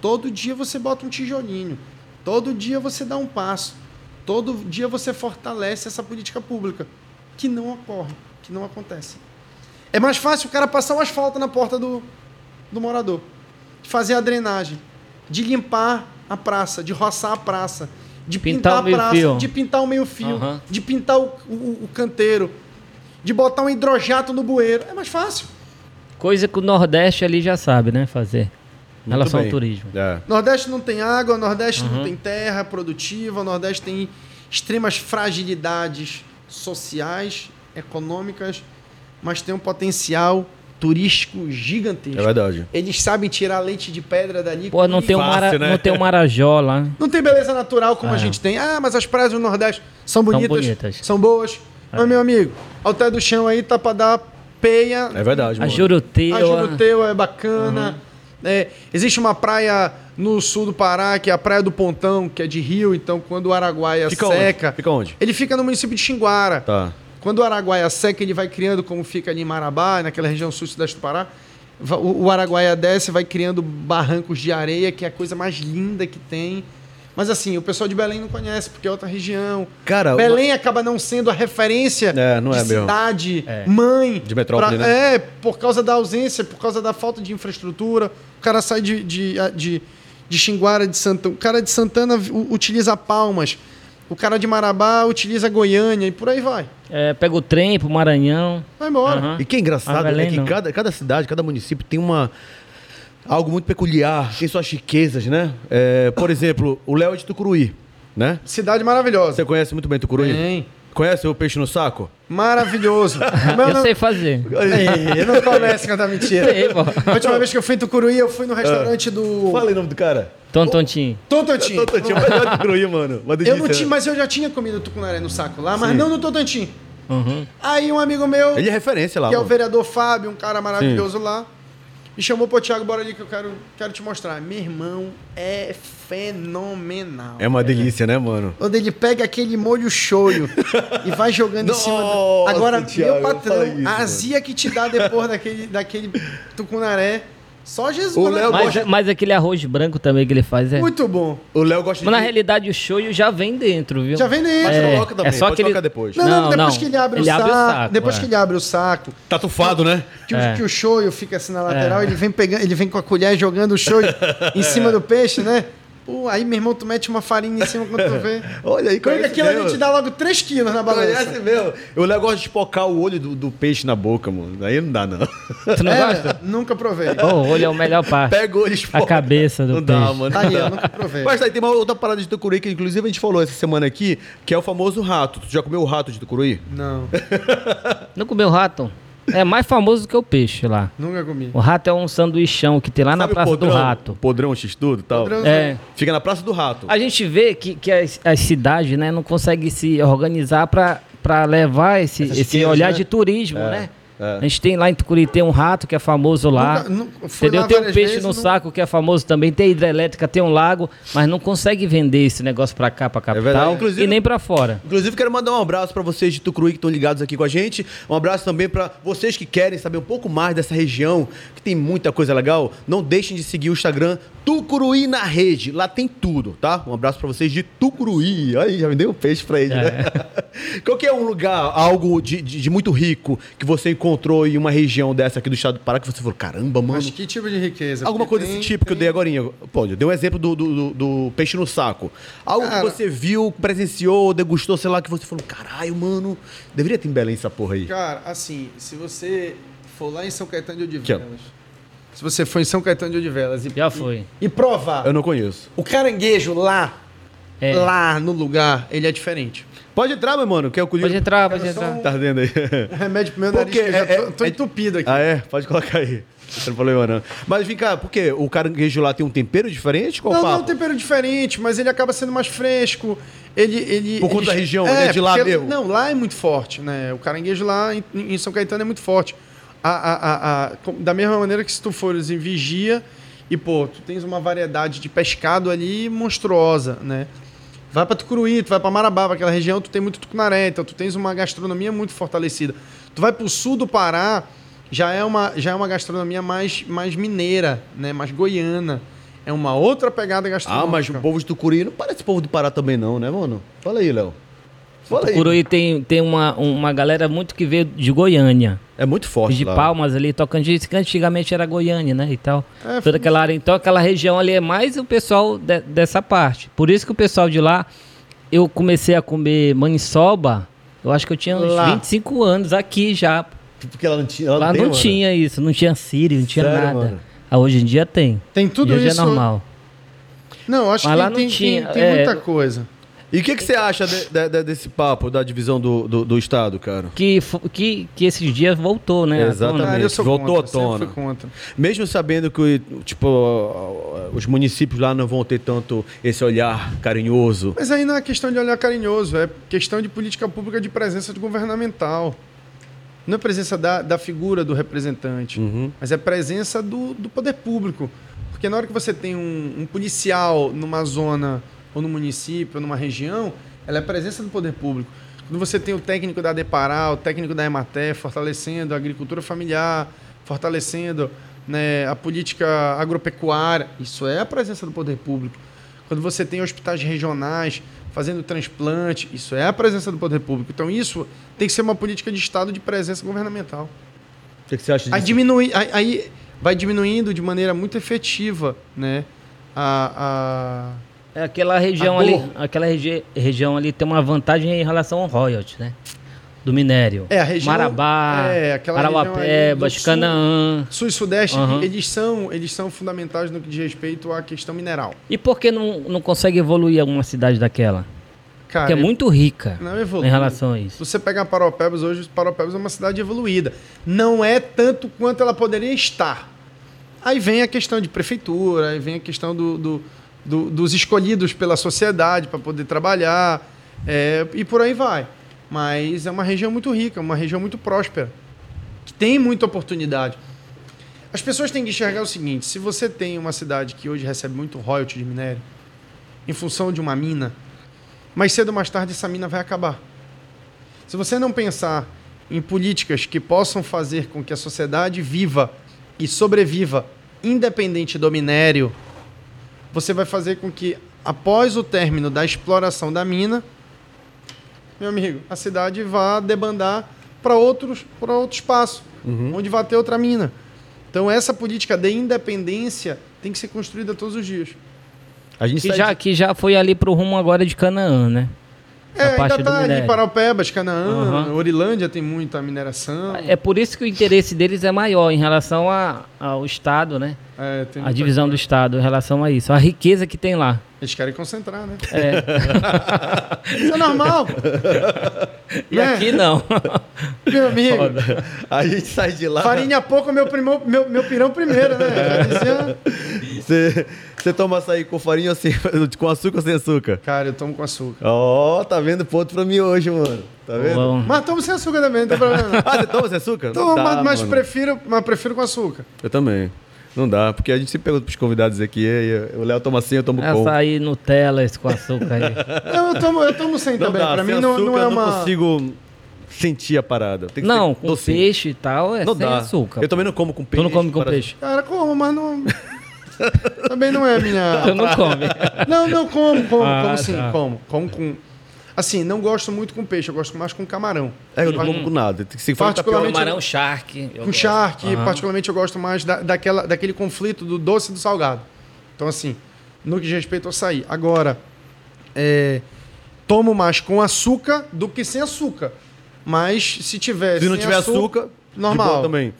Todo dia você bota um tijolinho. Todo dia você dá um passo. Todo dia você fortalece essa política pública, que não ocorre, que não acontece. É mais fácil o cara passar o asfalto na porta do, do morador, fazer a drenagem, de limpar a praça, de roçar a praça, de pintar, pintar a praça, fio. de pintar o meio-fio, uhum. de pintar o, o, o canteiro, de botar um hidrojato no bueiro. É mais fácil. Coisa que o Nordeste ali já sabe, né? Fazer. Em relação bem. ao turismo. É. Nordeste não tem água, Nordeste uhum. não tem terra produtiva, Nordeste tem extremas fragilidades sociais, econômicas, mas tem um potencial turístico gigantesco. É verdade. Eles sabem tirar leite de pedra dali. Pô, não tem, um mara, né? não tem um Marajó lá. Não tem beleza natural como é. a gente tem. Ah, mas as praias do Nordeste são bonitas, são, bonitas. são boas. É. Mas, meu amigo, ao pé do chão aí tá pra dar peia. É verdade, mano. A Juruteua. A Juruteua é bacana. Uhum. É, existe uma praia no sul do Pará, que é a Praia do Pontão, que é de rio, então quando o Araguaia fica seca. Onde? Fica onde? Ele fica no município de Xinguara. Tá. Quando o Araguaia seca, ele vai criando, como fica ali em Marabá, naquela região sul-sudeste do Pará. O, Araguaia desce, vai criando barrancos de areia, que é a coisa mais linda que tem. Mas assim, o pessoal de Belém não conhece, porque é outra região. Cara, Belém uma... acaba não sendo a referência é, não é de cidade, é. mãe. De metrópole, pra... né? É, por causa da ausência, por causa da falta de infraestrutura. O cara sai de, de, de, de Xinguara, de Santana. O cara de Santana utiliza Palmas. O cara de Marabá utiliza Goiânia e por aí vai. É, pega o trem pro Maranhão. Vai embora. Uhum. E que é engraçado é que cada, cada cidade, cada município tem uma algo muito peculiar, tem suas riquezas, né? É, por exemplo, o Léo é de Tucuruí, né? Cidade maravilhosa. Você conhece muito bem Tucuruí? Tem. Conhece o peixe no saco? Maravilhoso. eu não... sei fazer. Ei, não comece a cantar mentira. Ei, a última vez que eu fui em Tucuruí, eu fui no restaurante do... Fala aí o nome do cara. Tontontim. Tontontim. Tontontim, mas Tucuruí, mano. eu não tinha, mas eu já tinha comido tucunaré no saco lá, mas Sim. não no Tontontim. Uhum. Aí um amigo meu... Ele é referência lá. Que mano. é o vereador Fábio, um cara maravilhoso Sim. lá me chamou pro Thiago, bora ali que eu quero, quero te mostrar. Meu irmão é fenomenal. É uma delícia, é. né, mano? Quando ele pega aquele molho shoyu e vai jogando Nossa, em cima. Do... Agora, Thiago, meu patrão, isso, a azia que te dá depois daquele, daquele tucunaré só Jesus. O? Léo mas, gosta... mas aquele arroz branco também que ele faz é. Muito bom. O Léo gosta mas de. na realidade o shoyu já vem dentro, viu? Já vem dentro. Mas é, coloca também. É só que ele... depois. Não, não, não, depois não. que ele abre, ele o, abre saco, o saco. Depois é. que ele abre o saco. Tá tufado, né? Que, é. que o shoyu fica assim na lateral, é. ele vem pegando, ele vem com a colher jogando o shoyu em cima do peixe, né? Pô, aí, meu irmão, tu mete uma farinha em cima quando tu vê. Olha aí, Pega aquilo ali te dá logo 3 quilos na balança. Conhece mesmo. O negócio de espocar o olho do, do, peixe na boca, mano. Aí não dá, não. Tu não é, gosta? Nunca provei. Oh, o olho é o melhor parte. Pega o olho e espoca. A cabeça do não peixe. Não dá, mano. Tá aí, eu nunca provei. Mas aí tem uma outra parada de tucuruí que, inclusive, a gente falou essa semana aqui, que é o famoso rato. Tu já comeu o rato de tucuruí? Não. não comeu rato? É mais famoso do que o peixe lá. Nunca comi. O rato é um sanduichão que tem lá Sabe na Praça podrão, do Rato. Podrão X-Tudo e tal? Podrão, é. Fica na Praça do Rato. A gente vê que, que as, as cidades né, não conseguem se organizar para levar esse, esse olhar né? de turismo, é. né? É. A gente tem lá em Tucuri, tem um rato que é famoso lá. Nunca, não, entendeu? Lá tem um peixe vezes, no não... saco que é famoso também. Tem hidrelétrica, tem um lago, mas não consegue vender esse negócio pra cá, pra é capital é e nem pra fora. Inclusive, quero mandar um abraço para vocês de Tucuruí que estão ligados aqui com a gente. Um abraço também para vocês que querem saber um pouco mais dessa região, que tem muita coisa legal. Não deixem de seguir o Instagram Tucuruí na rede. Lá tem tudo, tá? Um abraço para vocês de Tucuruí. Aí, já me deu um peixe pra ele, né? é. né? Qual que é um lugar, algo de, de, de muito rico que você encontra encontrou em uma região dessa aqui do estado do Pará que você falou, caramba, mano. Mas que tipo de riqueza? Alguma coisa tem, desse tipo tem... que eu dei agora. Pô, eu dei um exemplo do, do, do, do peixe no saco. Algo Cara, que você viu, presenciou, degustou, sei lá, que você falou, caralho, mano, deveria ter em Belém essa porra aí. Cara, assim, se você for lá em São Caetano de Odivelas. Se você for em São Caetano de Odivelas e, Já foi. E, e provar. Eu não conheço. O caranguejo lá, é. lá no lugar, ele é diferente. Pode entrar, meu mano, que é o colírio. Pode entrar, pode entrar. Um... Tá vendo aí? Remédio pro meu Porque nariz, é, tô, tô é, entupido aqui. Ah, é? Pode colocar aí. Não tem problema não. Mas vem cá, por quê? O caranguejo lá tem um tempero diferente? Qual não, papo? não é um tempero diferente, mas ele acaba sendo mais fresco. Ele, ele, por conta ele... da região, é, é de lá mesmo? Não, lá é muito forte, né? O caranguejo lá em, em São Caetano é muito forte. A, a, a, a, da mesma maneira que se tu fores em Vigia e, pô, tu tens uma variedade de pescado ali monstruosa, né? Vai para Tucuruí, tu vai para Marabá, aquela região, tu tem muito tucunaré, então tu tens uma gastronomia muito fortalecida. Tu vai para o sul do Pará, já é uma, já é uma gastronomia mais, mais mineira, né? mais goiana. É uma outra pegada gastronômica. Ah, mas o povo de Tucuruí não parece povo do Pará também não, né, mano? Fala aí, Léo. Fala Tucuruí tem, tem uma, uma galera muito que veio de Goiânia. É muito forte De lá. Palmas ali, Tocantins, que antigamente era Goiânia, né, e tal. É, Toda aquela área. Então, aquela região ali é mais o pessoal de, dessa parte. Por isso que o pessoal de lá, eu comecei a comer maniçoba, eu acho que eu tinha uns lá. 25 anos aqui já. Porque ela não tinha. Ela lá não, não tinha isso, não tinha Siri, não tinha Sério, nada. Mano? Ah, hoje em dia tem. Tem tudo hoje isso. é normal. Não, acho Mas que lá tem, não tinha, tem, tem é, muita coisa. E o que, que você acha de, de, desse papo da divisão do, do, do, Estado, cara? Que, que, que esses dias voltou, né? Exatamente, voltou contra, à tona. Mesmo sabendo que tipo, os municípios lá não vão ter tanto esse olhar carinhoso. Mas aí não é questão de olhar carinhoso, é questão de política pública de presença de governamental. Não é presença da, da figura do representante, uhum. mas é presença do, do poder público. Porque na hora que você tem um, um policial numa zona ou no município, ou numa região, ela é presença do poder público. Quando você tem o técnico da Deparal, o técnico da Ematé, fortalecendo a agricultura familiar, fortalecendo né, a política agropecuária, isso é a presença do poder público. Quando você tem hospitais regionais fazendo transplante, isso é a presença do poder público. Então, isso tem que ser uma política de Estado de presença governamental. O que, que você acha disso? Aí, diminui, aí, aí, vai diminuindo de maneira muito efetiva né, a, a aquela região ali, aquela regi região ali tem uma vantagem em relação ao royalty, né? Do minério. É, a região. Marabá, é, Arauapeba, Canaã. Sul e Sudeste, uhum. eles, são, eles são fundamentais no que diz respeito à questão mineral. E por que não, não consegue evoluir alguma cidade daquela? Cara, Porque é muito rica não evolui. em relação a isso. Você pega Paropebas, hoje Paropebas é uma cidade evoluída. Não é tanto quanto ela poderia estar. Aí vem a questão de prefeitura, aí vem a questão do, do do, dos escolhidos pela sociedade para poder trabalhar é, e por aí vai. Mas é uma região muito rica, uma região muito próspera, que tem muita oportunidade. As pessoas têm que enxergar o seguinte: se você tem uma cidade que hoje recebe muito royalty de minério, em função de uma mina, mais cedo ou mais tarde essa mina vai acabar. Se você não pensar em políticas que possam fazer com que a sociedade viva e sobreviva, independente do minério, você vai fazer com que, após o término da exploração da mina, meu amigo, a cidade vá debandar para outros, para outro espaço, uhum. onde vai ter outra mina. Então, essa política de independência tem que ser construída todos os dias. A gente que, já, de... que já foi ali para o rumo agora de Canaã, né? É, ainda tá ali Paraupebas, Canaã, uhum. Orilândia tem muita mineração. É por isso que o interesse deles é maior em relação a, ao Estado, né? É, a divisão coisa. do Estado em relação a isso. A riqueza que tem lá. Eles querem concentrar, né? É. isso é normal. E é. aqui não. Meu amigo. Foda. A gente sai de lá. Farinha pouco, meu, primo, meu, meu pirão primeiro, né? Você, você toma açaí com farinha assim, com açúcar ou sem açúcar? Cara, eu tomo com açúcar. Ó, oh, tá vendo ponto pra mim hoje, mano. Tá vendo? Bom. Mas tomo sem açúcar também, não tem problema. ah, você toma sem açúcar? Tomo, mas, mas prefiro, mas prefiro com açúcar. Eu também. Não dá, porque a gente se pergunta pros convidados aqui, e o Léo toma assim, eu tomo com. Açaí, Nutella, esse com açúcar aí. não, eu tomo, eu tomo sem não também. Dá, pra sem mim não, não é uma... Eu não consigo sentir a parada. não, com docinho. peixe e tal, é não sem dá. açúcar. Eu também não como com peixe. Tu não come com para... peixe? Cara, como, mas não... também não é minha... Tu não come? não, não, como, como, ah, como sim, tá. como. Como com Assim, não gosto muito com peixe, eu gosto mais com camarão. É, eu não como com nada. Se particularmente, camarão, shark. Com charque, uhum. particularmente eu gosto mais da, daquela, daquele conflito do doce e do salgado. Então, assim, no que diz respeito ao açaí. Agora, é, tomo mais com açúcar do que sem açúcar. Mas se tiver Se não tiver açúcar, açúcar normal. também.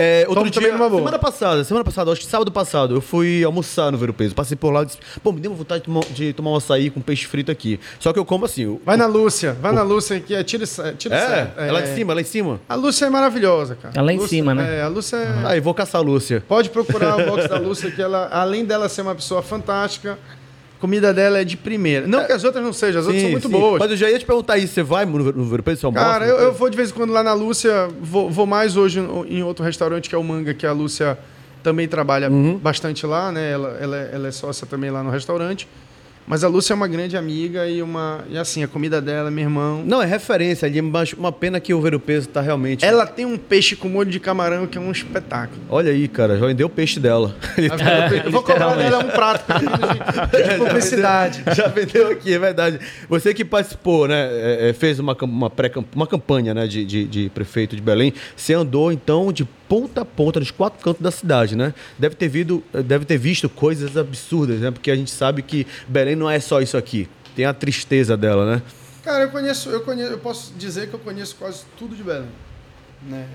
É, outro dia, semana passada, semana passada, acho que sábado passado, eu fui almoçar no Ver o Peso. Passei por lá e disse, pô, me deu vontade de tomar, de tomar um açaí com peixe frito aqui. Só que eu como assim. O, vai na Lúcia, vai o, na Lúcia que é tira, tira é, é, lá em cima, lá em cima. A Lúcia é maravilhosa, cara. É lá em cima, né? É, a Lúcia é... Aí, vou caçar a Lúcia. Pode procurar o box da Lúcia, que ela, além dela ser uma pessoa fantástica, comida dela é de primeira. Não que as outras não sejam, as sim, outras são muito sim. boas. Mas eu já ia te perguntar isso, você vai no, no Verpeito São Cara, eu, eu, vou de vez em quando lá na Lúcia, vou, vou, mais hoje em outro restaurante que é o Manga, que a Lúcia também trabalha uhum. bastante lá, né? Ela, ela, ela é sócia também lá no restaurante. Mas a Lúcia é uma grande amiga e uma. E assim, a comida dela, meu irmão. Não, é referência ali, mas uma pena que o ver o peso tá realmente. Ela tem um peixe com molho de camarão que é um espetáculo. Olha aí, cara, já vendeu o peixe dela. É, eu vou cobrar dela um prato de, de publicidade. Já vendeu, já vendeu, aqui, é verdade. Você que participou, né? É, é fez uma, uma, pré uma campanha né, de, de, de prefeito de Belém. Você andou, então, de ponta a ponta, nos quatro cantos da cidade, né? Deve ter, visto, deve ter visto coisas absurdas, né? Porque a gente sabe que Belém não é só isso aqui. Tem a tristeza dela, né? Cara, eu conheço, eu conheço, eu posso dizer que eu conheço quase tudo de Belém, né?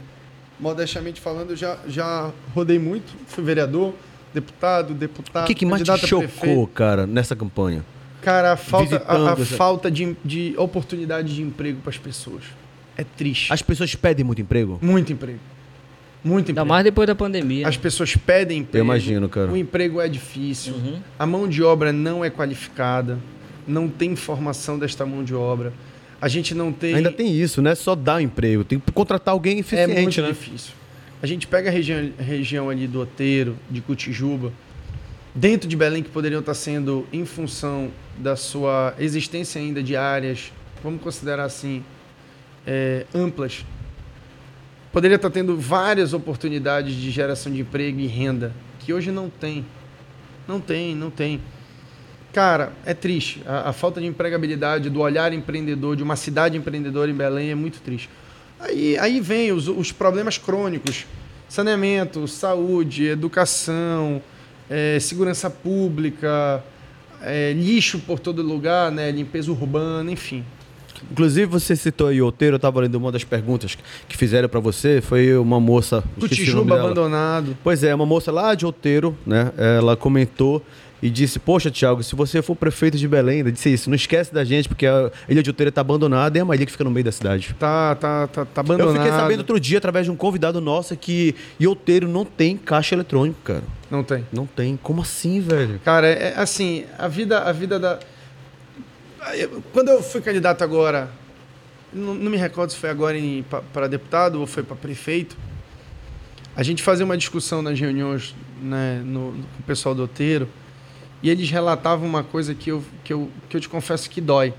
Modestamente falando, eu já, já rodei muito, fui vereador, deputado, deputado. O que, que mais te chocou, cara, nessa campanha? Cara, a falta, a, a falta de, de oportunidade de emprego para as pessoas. É triste. As pessoas pedem muito emprego? Muito emprego. Muito emprego. Ainda mais depois da pandemia. As pessoas pedem emprego. Eu imagino, cara. O emprego é difícil. Uhum. A mão de obra não é qualificada. Não tem formação desta mão de obra. A gente não tem. Ainda tem isso, né? Só dar emprego. Tem que contratar alguém eficiente, É muito né? difícil. A gente pega a região, região ali do Oteiro, de Cutijuba, dentro de Belém, que poderiam estar sendo, em função da sua existência ainda de áreas, vamos considerar assim, é, amplas, poderia estar tendo várias oportunidades de geração de emprego e renda, que hoje não tem. Não tem, não tem. Cara, é triste. A, a, falta de empregabilidade, do olhar empreendedor, de uma cidade empreendedora em Belém é muito triste. Aí, aí vem os, os problemas crônicos: saneamento, saúde, educação, é, segurança pública, é, lixo por todo lugar, né, limpeza urbana, enfim. Inclusive, você citou aí Outeiro, eu estava lendo uma das perguntas que fizeram para você, foi uma moça... Cutijuba abandonado. Pois é, uma moça lá de Outeiro, né? Ela comentou e disse: Poxa, Tiago, se você for prefeito de Belém, disse isso, não esquece da gente, porque a Ilha de Outeiro está abandonada e é uma ilha que fica no meio da cidade. Tá, tá, tá, tá abandonada. Eu fiquei sabendo outro dia, através de um convidado nosso, que Outeiro não tem caixa eletrônico, cara. Não tem. Não tem. Como assim, velho? Cara, é, é assim, a vida, a vida da. Quando eu fui candidato agora, não, não me recordo se foi agora para deputado ou foi para prefeito, a gente fazia uma discussão nas reuniões né, no, com o pessoal do Oteiro e eles relatavam uma coisa que eu, que, eu, que eu te confesso que dói.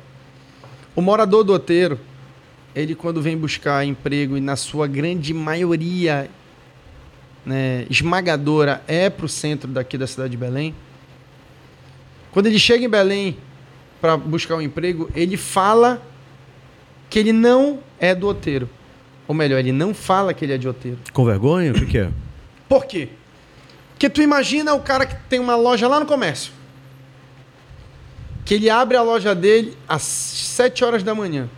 O morador do Oteiro, ele quando vem buscar emprego e na sua grande maioria né, esmagadora é para o centro daqui da cidade de Belém, quando ele chega em Belém para buscar um emprego, ele fala que ele não é do Oteiro. Ou melhor, ele não fala que ele é de Oteiro. Com vergonha? O que, que é? Por quê? Porque tu imagina o cara que tem uma loja lá no comércio. Que ele abre a loja dele às 7 horas da manhã.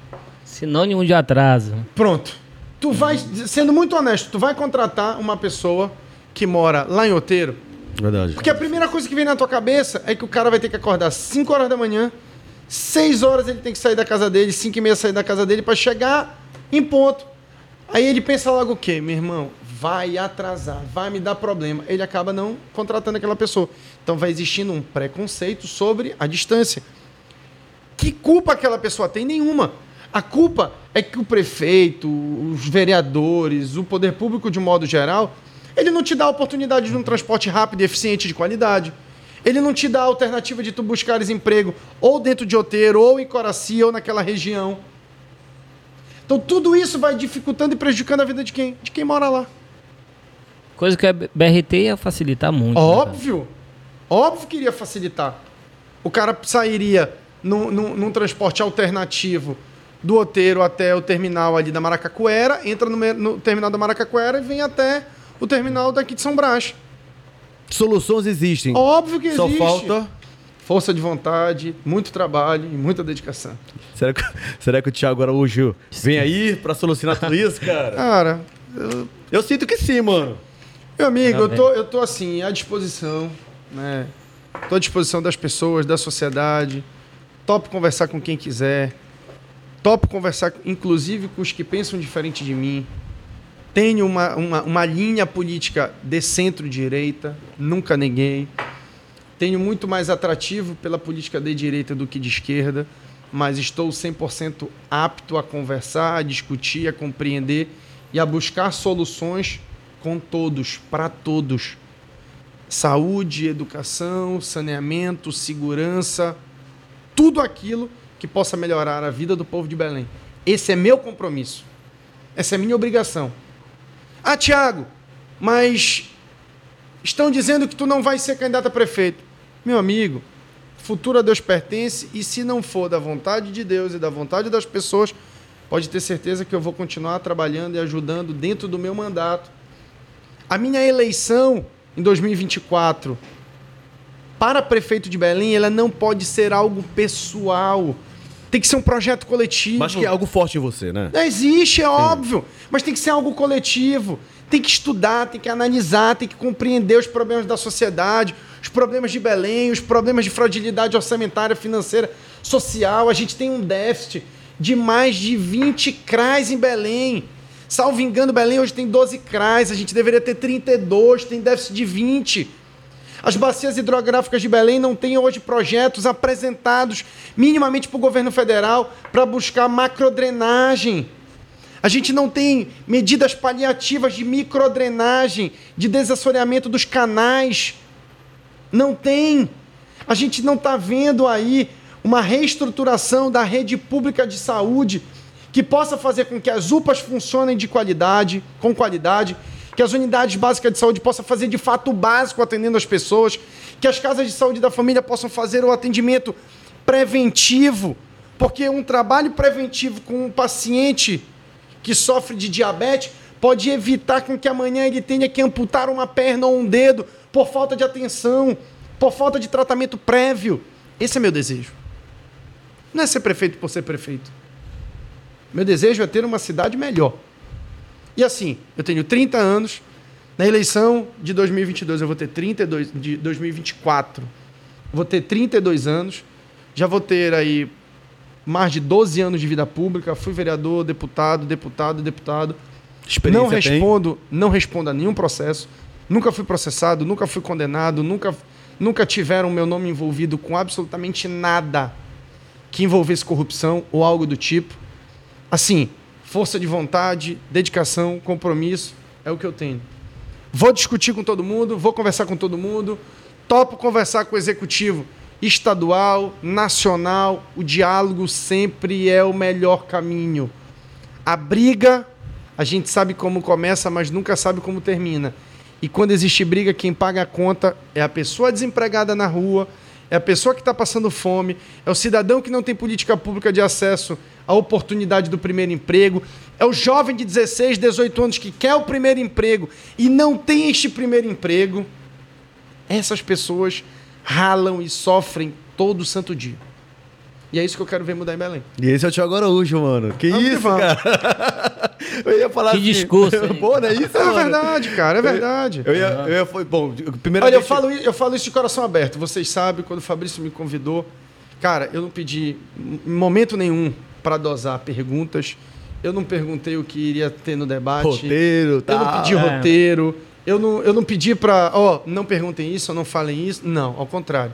Sinônimo de atraso. Pronto. Tu vai, sendo muito honesto, tu vai contratar uma pessoa que mora lá em Oteiro. Verdade. Porque a primeira coisa que vem na tua cabeça é que o cara vai ter que acordar às 5 horas da manhã, Seis horas ele tem que sair da casa dele, cinco e meia sair da casa dele para chegar em ponto. Aí ele pensa logo o quê? Meu irmão, vai atrasar, vai me dar problema. Ele acaba não contratando aquela pessoa. Então vai existindo um preconceito sobre a distância. Que culpa aquela pessoa tem? Nenhuma. A culpa é que o prefeito, os vereadores, o poder público de modo geral, ele não te dá a oportunidade de um transporte rápido e eficiente de qualidade ele não te dá a alternativa de tu buscares emprego ou dentro de Oteiro, ou em Coraci, ou naquela região. Então tudo isso vai dificultando e prejudicando a vida de quem? De quem mora lá. Coisa que a BRT ia facilitar muito. Né, Óbvio. Óbvio que iria facilitar. O cara sairia num, num, num, transporte alternativo do Oteiro até o terminal ali da Maracacuera, entra no, no terminal da Maracacuera e vem até o terminal daqui de São Brás. Soluções existem. Óbvio que Só existe. Só falta força de vontade, muito trabalho e muita dedicação. Será que, será que o Thiago Araújo vem aí para solucionar tudo isso, cara? Cara, Eu, eu sinto que sim, mano. Meu amigo, eu tô, eu tô assim, à disposição, né? Tô à disposição das pessoas, da sociedade. Topo conversar com quem quiser. Topo conversar, inclusive, com os que pensam diferente de mim. Tenho uma, uma, uma linha política de centro-direita, nunca neguei. Tenho muito mais atrativo pela política de direita do que de esquerda, mas estou 100% apto a conversar, a discutir, a compreender e a buscar soluções com todos, para todos. Saúde, educação, saneamento, segurança, tudo aquilo que possa melhorar a vida do povo de Belém. Esse é meu compromisso. Essa é minha obrigação. Ah, Tiago, mas estão dizendo que tu não vai ser candidato a prefeito. Meu amigo, futuro a Deus pertence e se não for da vontade de Deus e da vontade das pessoas, pode ter certeza que eu vou continuar trabalhando e ajudando dentro do meu mandato. A minha eleição em 2024 para prefeito de Belém, ela não pode ser algo pessoal. Tem que ser um projeto coletivo. Mas que é algo forte em você, né? Não existe, é óbvio. Mas tem que ser algo coletivo. Tem que estudar, tem que analisar, tem que compreender os problemas da sociedade, os problemas de Belém, os problemas de fragilidade orçamentária, financeira, social. A gente tem um déficit de mais de 20 CRAs em Belém. Salvo engano, Belém hoje tem 12 CRAs, a gente deveria ter 32, tem déficit de 20. As bacias hidrográficas de Belém não têm hoje projetos apresentados minimamente para o governo federal para buscar macrodrenagem. A gente não tem medidas paliativas de microdrenagem, de desassoreamento dos canais. Não tem. A gente não está vendo aí uma reestruturação da rede pública de saúde que possa fazer com que as UPAs funcionem de qualidade, com qualidade, que as unidades básicas de saúde possam fazer de fato o básico atendendo as pessoas, que as casas de saúde da família possam fazer o atendimento preventivo, porque um trabalho preventivo com um paciente que sofre de diabetes pode evitar com que amanhã ele tenha que amputar uma perna ou um dedo por falta de atenção, por falta de tratamento prévio. Esse é meu desejo. Não é ser prefeito por ser prefeito. Meu desejo é ter uma cidade melhor. E assim, eu tenho 30 anos, na eleição de 2022 eu vou ter 32, de 2024, vou ter 32 anos, já vou ter aí mais de 12 anos de vida pública, fui vereador, deputado, deputado, deputado. Não respondo, tem? não respondo a nenhum processo. Nunca fui processado, nunca fui condenado, nunca nunca tiveram meu nome envolvido com absolutamente nada que envolvesse corrupção ou algo do tipo. Assim, força de vontade, dedicação, compromisso, é o que eu tenho. Vou discutir com todo mundo, vou conversar com todo mundo, topo conversar com o executivo estadual, nacional, o diálogo sempre é o melhor caminho. A briga, a gente sabe como começa, mas nunca sabe como termina. E quando existe briga, quem paga a conta é a pessoa desempregada na rua, é a pessoa que está passando fome, é o cidadão que não tem política pública de acesso à oportunidade do primeiro emprego, é o jovem de 16, 18 anos que quer o primeiro emprego e não tem este primeiro emprego. Essas pessoas ralam e sofrem todo santo dia. E é isso que eu quero ver mudar em Belém. E esse é o Thiago Araújo, mano. Que vamos isso, que cara? eu ia falar Que assim, discurso. Pô, não é isso, É mano? verdade, cara, é verdade. Eu, ia, eu ia, foi, bom, primeiro. Olha, eu falo, eu falo isso de coração aberto. Vocês sabem, quando o Fabrício me convidou, cara, eu não pedi em momento nenhum para dosar perguntas. Eu não perguntei o que iria ter no debate. Roteiro, tá. Eu não pedi é. roteiro. Eu não, eu não pedi para, ó, oh, não perguntem isso, não falem isso. Não, ao contrário.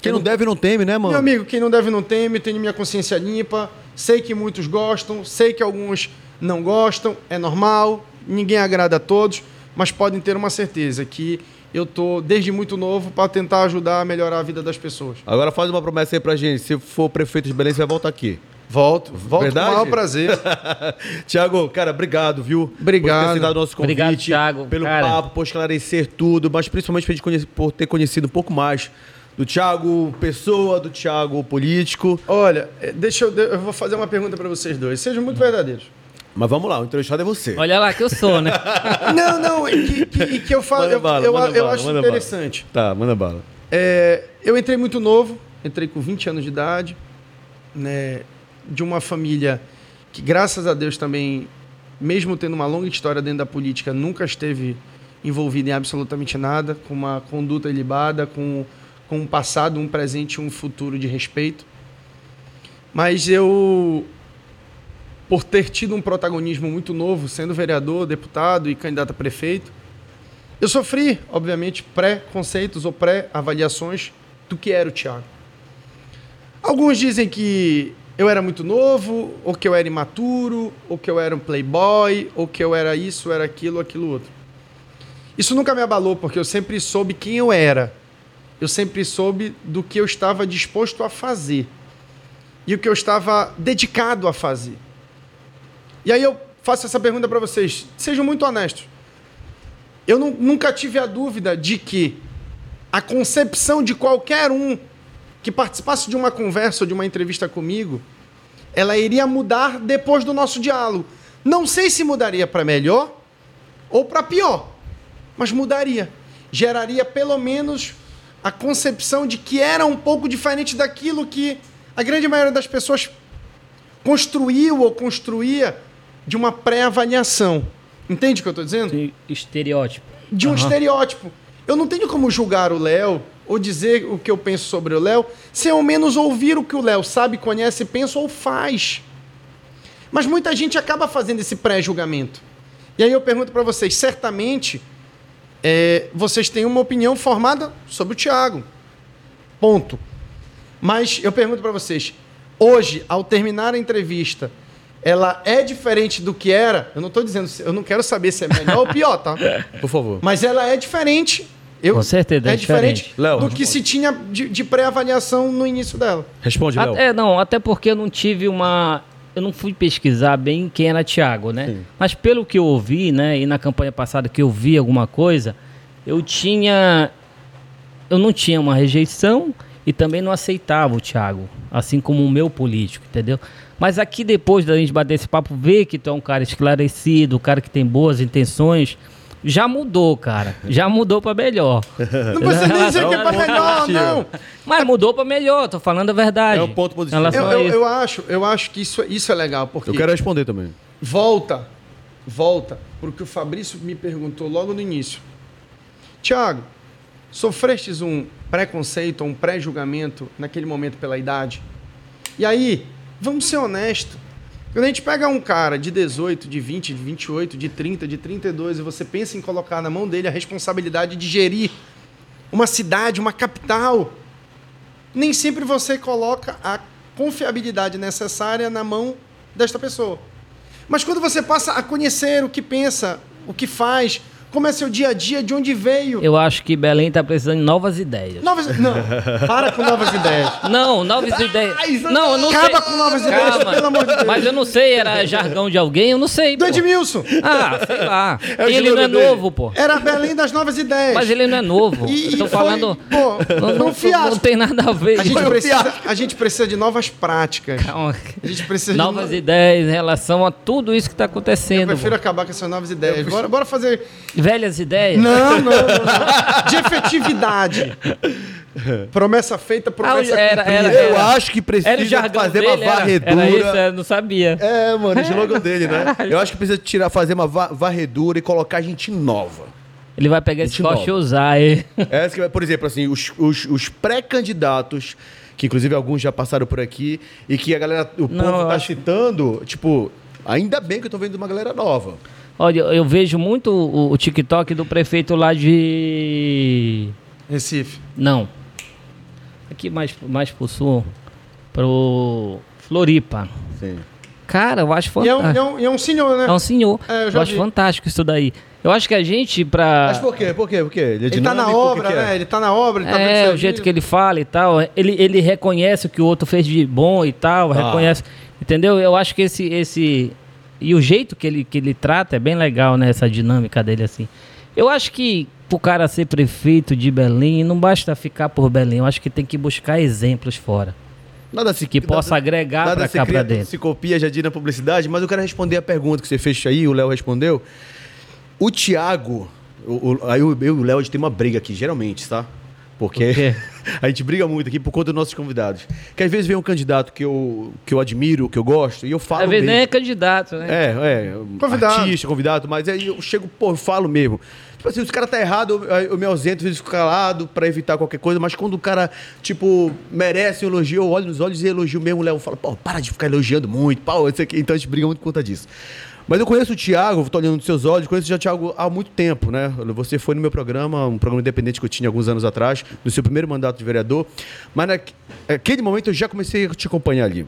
Quem não deve não teme, né, mano? Meu amigo, quem não deve não teme, tenho minha consciência limpa, sei que muitos gostam, sei que alguns não gostam, é normal, ninguém agrada a todos, mas podem ter uma certeza que eu tô desde muito novo para tentar ajudar a melhorar a vida das pessoas. Agora faz uma promessa aí pra gente, se for prefeito de Belém, você vai voltar aqui. Volto, volto Verdade? com o maior prazer. Tiago, cara, obrigado, viu? Obrigado. Por ter dado nosso convite. Obrigado, Thiago. Pelo cara. papo, por esclarecer tudo, mas principalmente por ter conhecido um pouco mais do Thiago pessoa, do Thiago político. Olha, é, deixa eu, eu vou fazer uma pergunta para vocês dois. Sejam muito verdadeiros. Mas vamos lá, o entrevistado é você. Olha lá que eu sou, né? não, não, que, que, que eu falo, eu, bala, eu, eu, eu acho interessante. Bala. Tá, manda bala. É, eu entrei muito novo, entrei com 20 anos de idade, né, de uma família que, graças a Deus, também mesmo tendo uma longa história dentro da política, nunca esteve envolvido em absolutamente nada, com uma conduta ilibada, com, com um passado, um presente e um futuro de respeito. Mas eu, por ter tido um protagonismo muito novo, sendo vereador, deputado e candidato a prefeito, eu sofri, obviamente, pré-conceitos ou pré-avaliações do que era o Thiago. Alguns dizem que eu era muito novo, ou que eu era imaturo, ou que eu era um playboy, ou que eu era isso, era aquilo, aquilo outro. Isso nunca me abalou, porque eu sempre soube quem eu era. Eu sempre soube do que eu estava disposto a fazer. E o que eu estava dedicado a fazer. E aí eu faço essa pergunta para vocês. Sejam muito honestos. Eu nunca tive a dúvida de que a concepção de qualquer um que participasse de uma conversa ou de uma entrevista comigo, ela iria mudar depois do nosso diálogo. Não sei se mudaria para melhor ou para pior, mas mudaria. Geraria pelo menos a concepção de que era um pouco diferente daquilo que a grande maioria das pessoas construiu ou construía de uma pré-avaliação. Entende o que eu estou dizendo? De estereótipo. De um uhum. estereótipo. Eu não tenho como julgar o Léo ou dizer o que eu penso sobre o Léo, sem ao menos ouvir o que o Léo sabe, conhece, pensa ou faz. Mas muita gente acaba fazendo esse pré-julgamento. E aí eu pergunto para vocês, certamente é, vocês têm uma opinião formada sobre o Tiago. Ponto. Mas eu pergunto para vocês, hoje, ao terminar a entrevista, ela é diferente do que era? Eu não estou dizendo, eu não quero saber se é melhor ou pior, tá? Por favor. Mas ela é diferente eu, Com certeza, é, é diferente, diferente Léo, do responde. que se tinha de, de pré-avaliação no início dela. Responde, Léo. É, não, até porque eu não tive uma... Eu não fui pesquisar bem quem era Thiago, né? Sim. Mas pelo que eu ouvi, né, e na campanha passada que eu vi alguma coisa, eu tinha... Eu não tinha uma rejeição e também não aceitava o Thiago, assim como o meu político, entendeu? Mas aqui depois da gente bater esse papo, ver que tu é um cara esclarecido, um cara que tem boas intenções já mudou, cara. Já mudou para melhor. Não precisa dizer que é para melhor, não. Mas mudou para melhor, tô falando a verdade. É um ponto positivo. Eu, eu, eu, acho, eu acho que isso, isso é legal, porque... Eu quero responder também. Volta, volta para o que o Fabrício me perguntou logo no início. Tiago, sofrestes um preconceito, um pré-julgamento naquele momento pela idade? E aí, vamos ser honestos. Quando a gente pega um cara de 18, de 20, de 28, de 30, de 32 e você pensa em colocar na mão dele a responsabilidade de gerir uma cidade, uma capital, nem sempre você coloca a confiabilidade necessária na mão desta pessoa. Mas quando você passa a conhecer o que pensa, o que faz, como é seu dia a dia, de onde veio. Eu acho que Belém está precisando de novas ideias. Novas... Não, para com novas ideias. Não, novas ideias. Não, eu não Acaba sei. com novas ideias, Calma. pelo amor de Deus. Mas eu não sei, era jargão de alguém, eu não sei. Do pô. Edmilson. Ah, sei lá. É ele não é dele. novo, pô. Era Belém das novas ideias. Mas ele não é novo. E, Estou falando. Pô, não, não, não, tem nada a ver. A gente, precisa, a gente precisa de novas práticas. Calma. A gente precisa novas de ideias em relação a tudo isso que está acontecendo. Eu prefiro pô. acabar com essas novas ideias. Bora, bora fazer. Velhas ideias? Não, não, não. De efetividade. Promessa feita, promessa ah, era, cumprida. Era, era, eu acho que precisa fazer uma varredura. Era, isso, eu não sabia. É, mano, esse logo dele, né? Eu acho que precisa tirar, fazer uma varredura e colocar gente nova. Ele vai pegar esse coche e usar aí. É, por exemplo, assim, os, os, os pré-candidatos, que inclusive alguns já passaram por aqui, e que a galera, o não, povo tá acho... citando, tipo, ainda bem que eu tô vendo uma galera nova. Olha, eu vejo muito o, o TikTok do prefeito lá de. Recife. Não. Aqui mais, mais pro sul. Pro Floripa. Sim. Cara, eu acho fantástico. E é um, é um, é um senhor, né? É um senhor. É, eu, eu acho fantástico isso daí. Eu acho que a gente, pra. Mas por quê? Por quê? Por quê? Ele, é ele tá na obra, né? É? Ele tá na obra, ele tá É, o jeito que ele fala e tal. Ele, ele reconhece o que o outro fez de bom e tal, ah. reconhece. Entendeu? Eu acho que esse, esse, e o jeito que ele, que ele trata é bem legal, né? Essa dinâmica dele, assim. Eu acho que pro cara ser prefeito de Belém, não basta ficar por Belém. Eu acho que tem que buscar exemplos fora. Nada se, que possa nada, agregar nada pra cá pra dentro. Se copia já na publicidade, mas eu quero responder a pergunta que você fez aí, o Léo respondeu. O Thiago, o, o, aí eu e o Léo a gente tem uma briga aqui, geralmente, tá? Porque. Por a gente briga muito aqui por conta dos nossos convidados. Que às vezes vem um candidato que eu, que eu admiro, que eu gosto, e eu falo. Às vezes nem é candidato, né? É, é. Convidado. Artista, convidado, mas aí eu chego, pô, eu falo mesmo. Tipo assim, se o cara tá errado, eu, eu me ausento, fico calado pra evitar qualquer coisa, mas quando o cara, tipo, merece um elogio, eu olho nos olhos e elogio mesmo, o Léo fala, pô, para de ficar elogiando muito, pau, isso aqui. Então a gente briga muito por conta disso. Mas eu conheço o Thiago, estou olhando nos seus olhos, conheço já o Thiago há muito tempo, né? Você foi no meu programa, um programa independente que eu tinha alguns anos atrás, no seu primeiro mandato de vereador. Mas naquele momento eu já comecei a te acompanhar ali.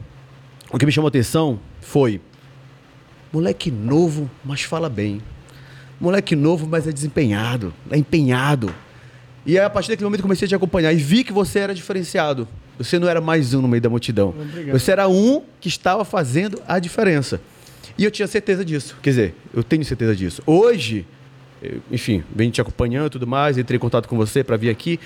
O que me chamou a atenção foi. Moleque novo, mas fala bem. Moleque novo, mas é desempenhado, é empenhado. E aí, a partir daquele momento comecei a te acompanhar e vi que você era diferenciado. Você não era mais um no meio da multidão. Obrigado. Você era um que estava fazendo a diferença. E eu tinha certeza disso. Quer dizer, eu tenho certeza disso. Hoje, enfim, vem te acompanhando e tudo mais, entrei em contato com você para vir aqui,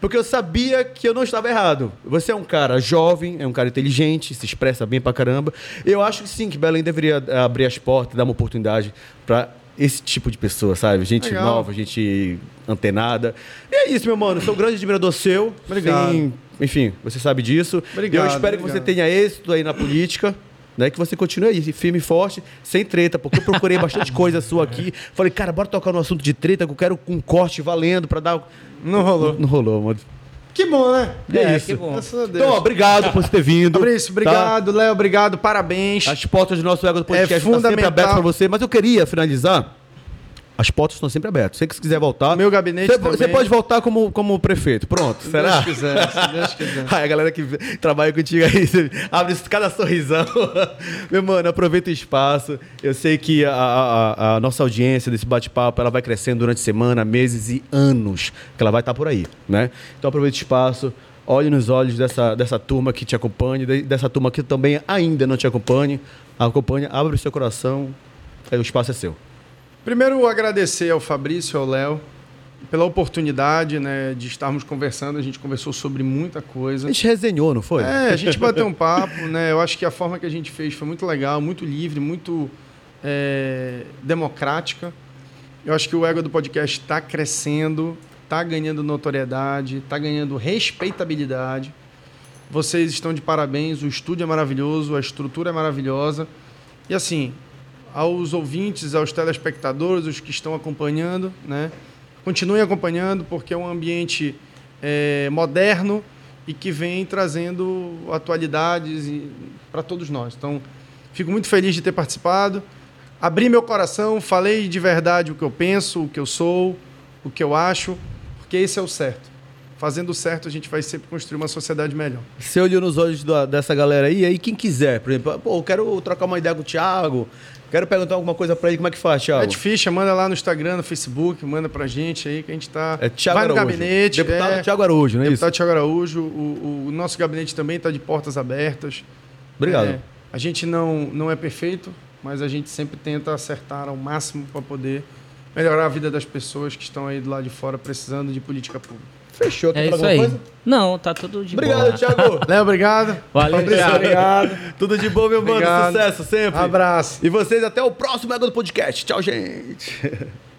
porque eu sabia que eu não estava errado. Você é um cara jovem, é um cara inteligente, se expressa bem pra caramba. Eu acho que sim, que Belém deveria abrir as portas, dar uma oportunidade para esse tipo de pessoa, sabe? Gente Legal. nova, gente antenada. E é isso, meu mano. Sou um grande admirador seu. Obrigado. Enfim, você sabe disso. Obrigado. Eu espero obrigado. que você tenha êxito aí na política né? Que você continue aí, firme e forte, sem treta, porque eu procurei bastante coisa sua aqui. Falei, cara, bora tocar no assunto de treta, que eu quero um corte valendo para dar. Não rolou. Não, não rolou, mano. Que bom, né? É, é isso. Que bom. Então, obrigado por você ter vindo. Fabrício, tá? obrigado. Tá? Léo, obrigado. Parabéns. As portas do nosso Ego do Podcast é estão sempre abertas para você. Mas eu queria finalizar as portas estão sempre abertas. Você que quiser voltar. Meu gabinete Você pode voltar como, como prefeito. Pronto. Se será? Deus quiser, se Deus quiser. Ai, a galera que trabalha contigo aí, abre cada sorrisão. Meu mano, aproveita o espaço. Eu sei que a, a, a nossa audiência desse bate-papo ela vai crescendo durante semana, meses e anos. Que ela vai estar por aí, né? Então aproveita o espaço. Olhe nos olhos dessa, dessa turma que te acompanha, dessa turma que também ainda não te acompanha. Acompanha, abre o seu coração. O espaço é seu. Primeiro, agradecer ao Fabrício e ao Léo pela oportunidade né, de estarmos conversando. A gente conversou sobre muita coisa. A gente resenhou, não foi? É, a gente bateu um papo. Né? Eu acho que a forma que a gente fez foi muito legal, muito livre, muito é, democrática. Eu acho que o ego do podcast está crescendo, está ganhando notoriedade, está ganhando respeitabilidade. Vocês estão de parabéns, o estúdio é maravilhoso, a estrutura é maravilhosa. E assim, aos ouvintes, aos telespectadores, os que estão acompanhando, né? Continuem acompanhando, porque é um ambiente é, moderno e que vem trazendo atualidades para todos nós. Então, fico muito feliz de ter participado. Abri meu coração, falei de verdade o que eu penso, o que eu sou, o que eu acho, porque esse é o certo. Fazendo o certo, a gente vai sempre construir uma sociedade melhor. Você olhou nos olhos dessa galera aí, aí quem quiser, por exemplo, pô, eu quero trocar uma ideia com o Thiago, Quero perguntar alguma coisa para ele, como é que faz, Thiago? Ed Ficha, manda lá no Instagram, no Facebook, manda pra gente aí que a gente tá. É Thiago Vai no Araújo. gabinete. Deputado é... Thiago Araújo, não é Deputado isso? Thiago Araújo. O, o, nosso gabinete também está de portas abertas. Obrigado. É, a gente não, não é perfeito, mas a gente sempre tenta acertar ao máximo para poder melhorar a vida das pessoas que estão aí do lado de fora precisando de política pública. Fechou. Quer é isso aí. Coisa? Não, tá tudo de obrigado, boa. Obrigado, Thiago. Léo, obrigado. Valeu, Fabrício, obrigado. Tudo de bom, meu obrigado. mano. Sucesso sempre. Abraço. E vocês até o próximo Ego do Podcast. Tchau, gente.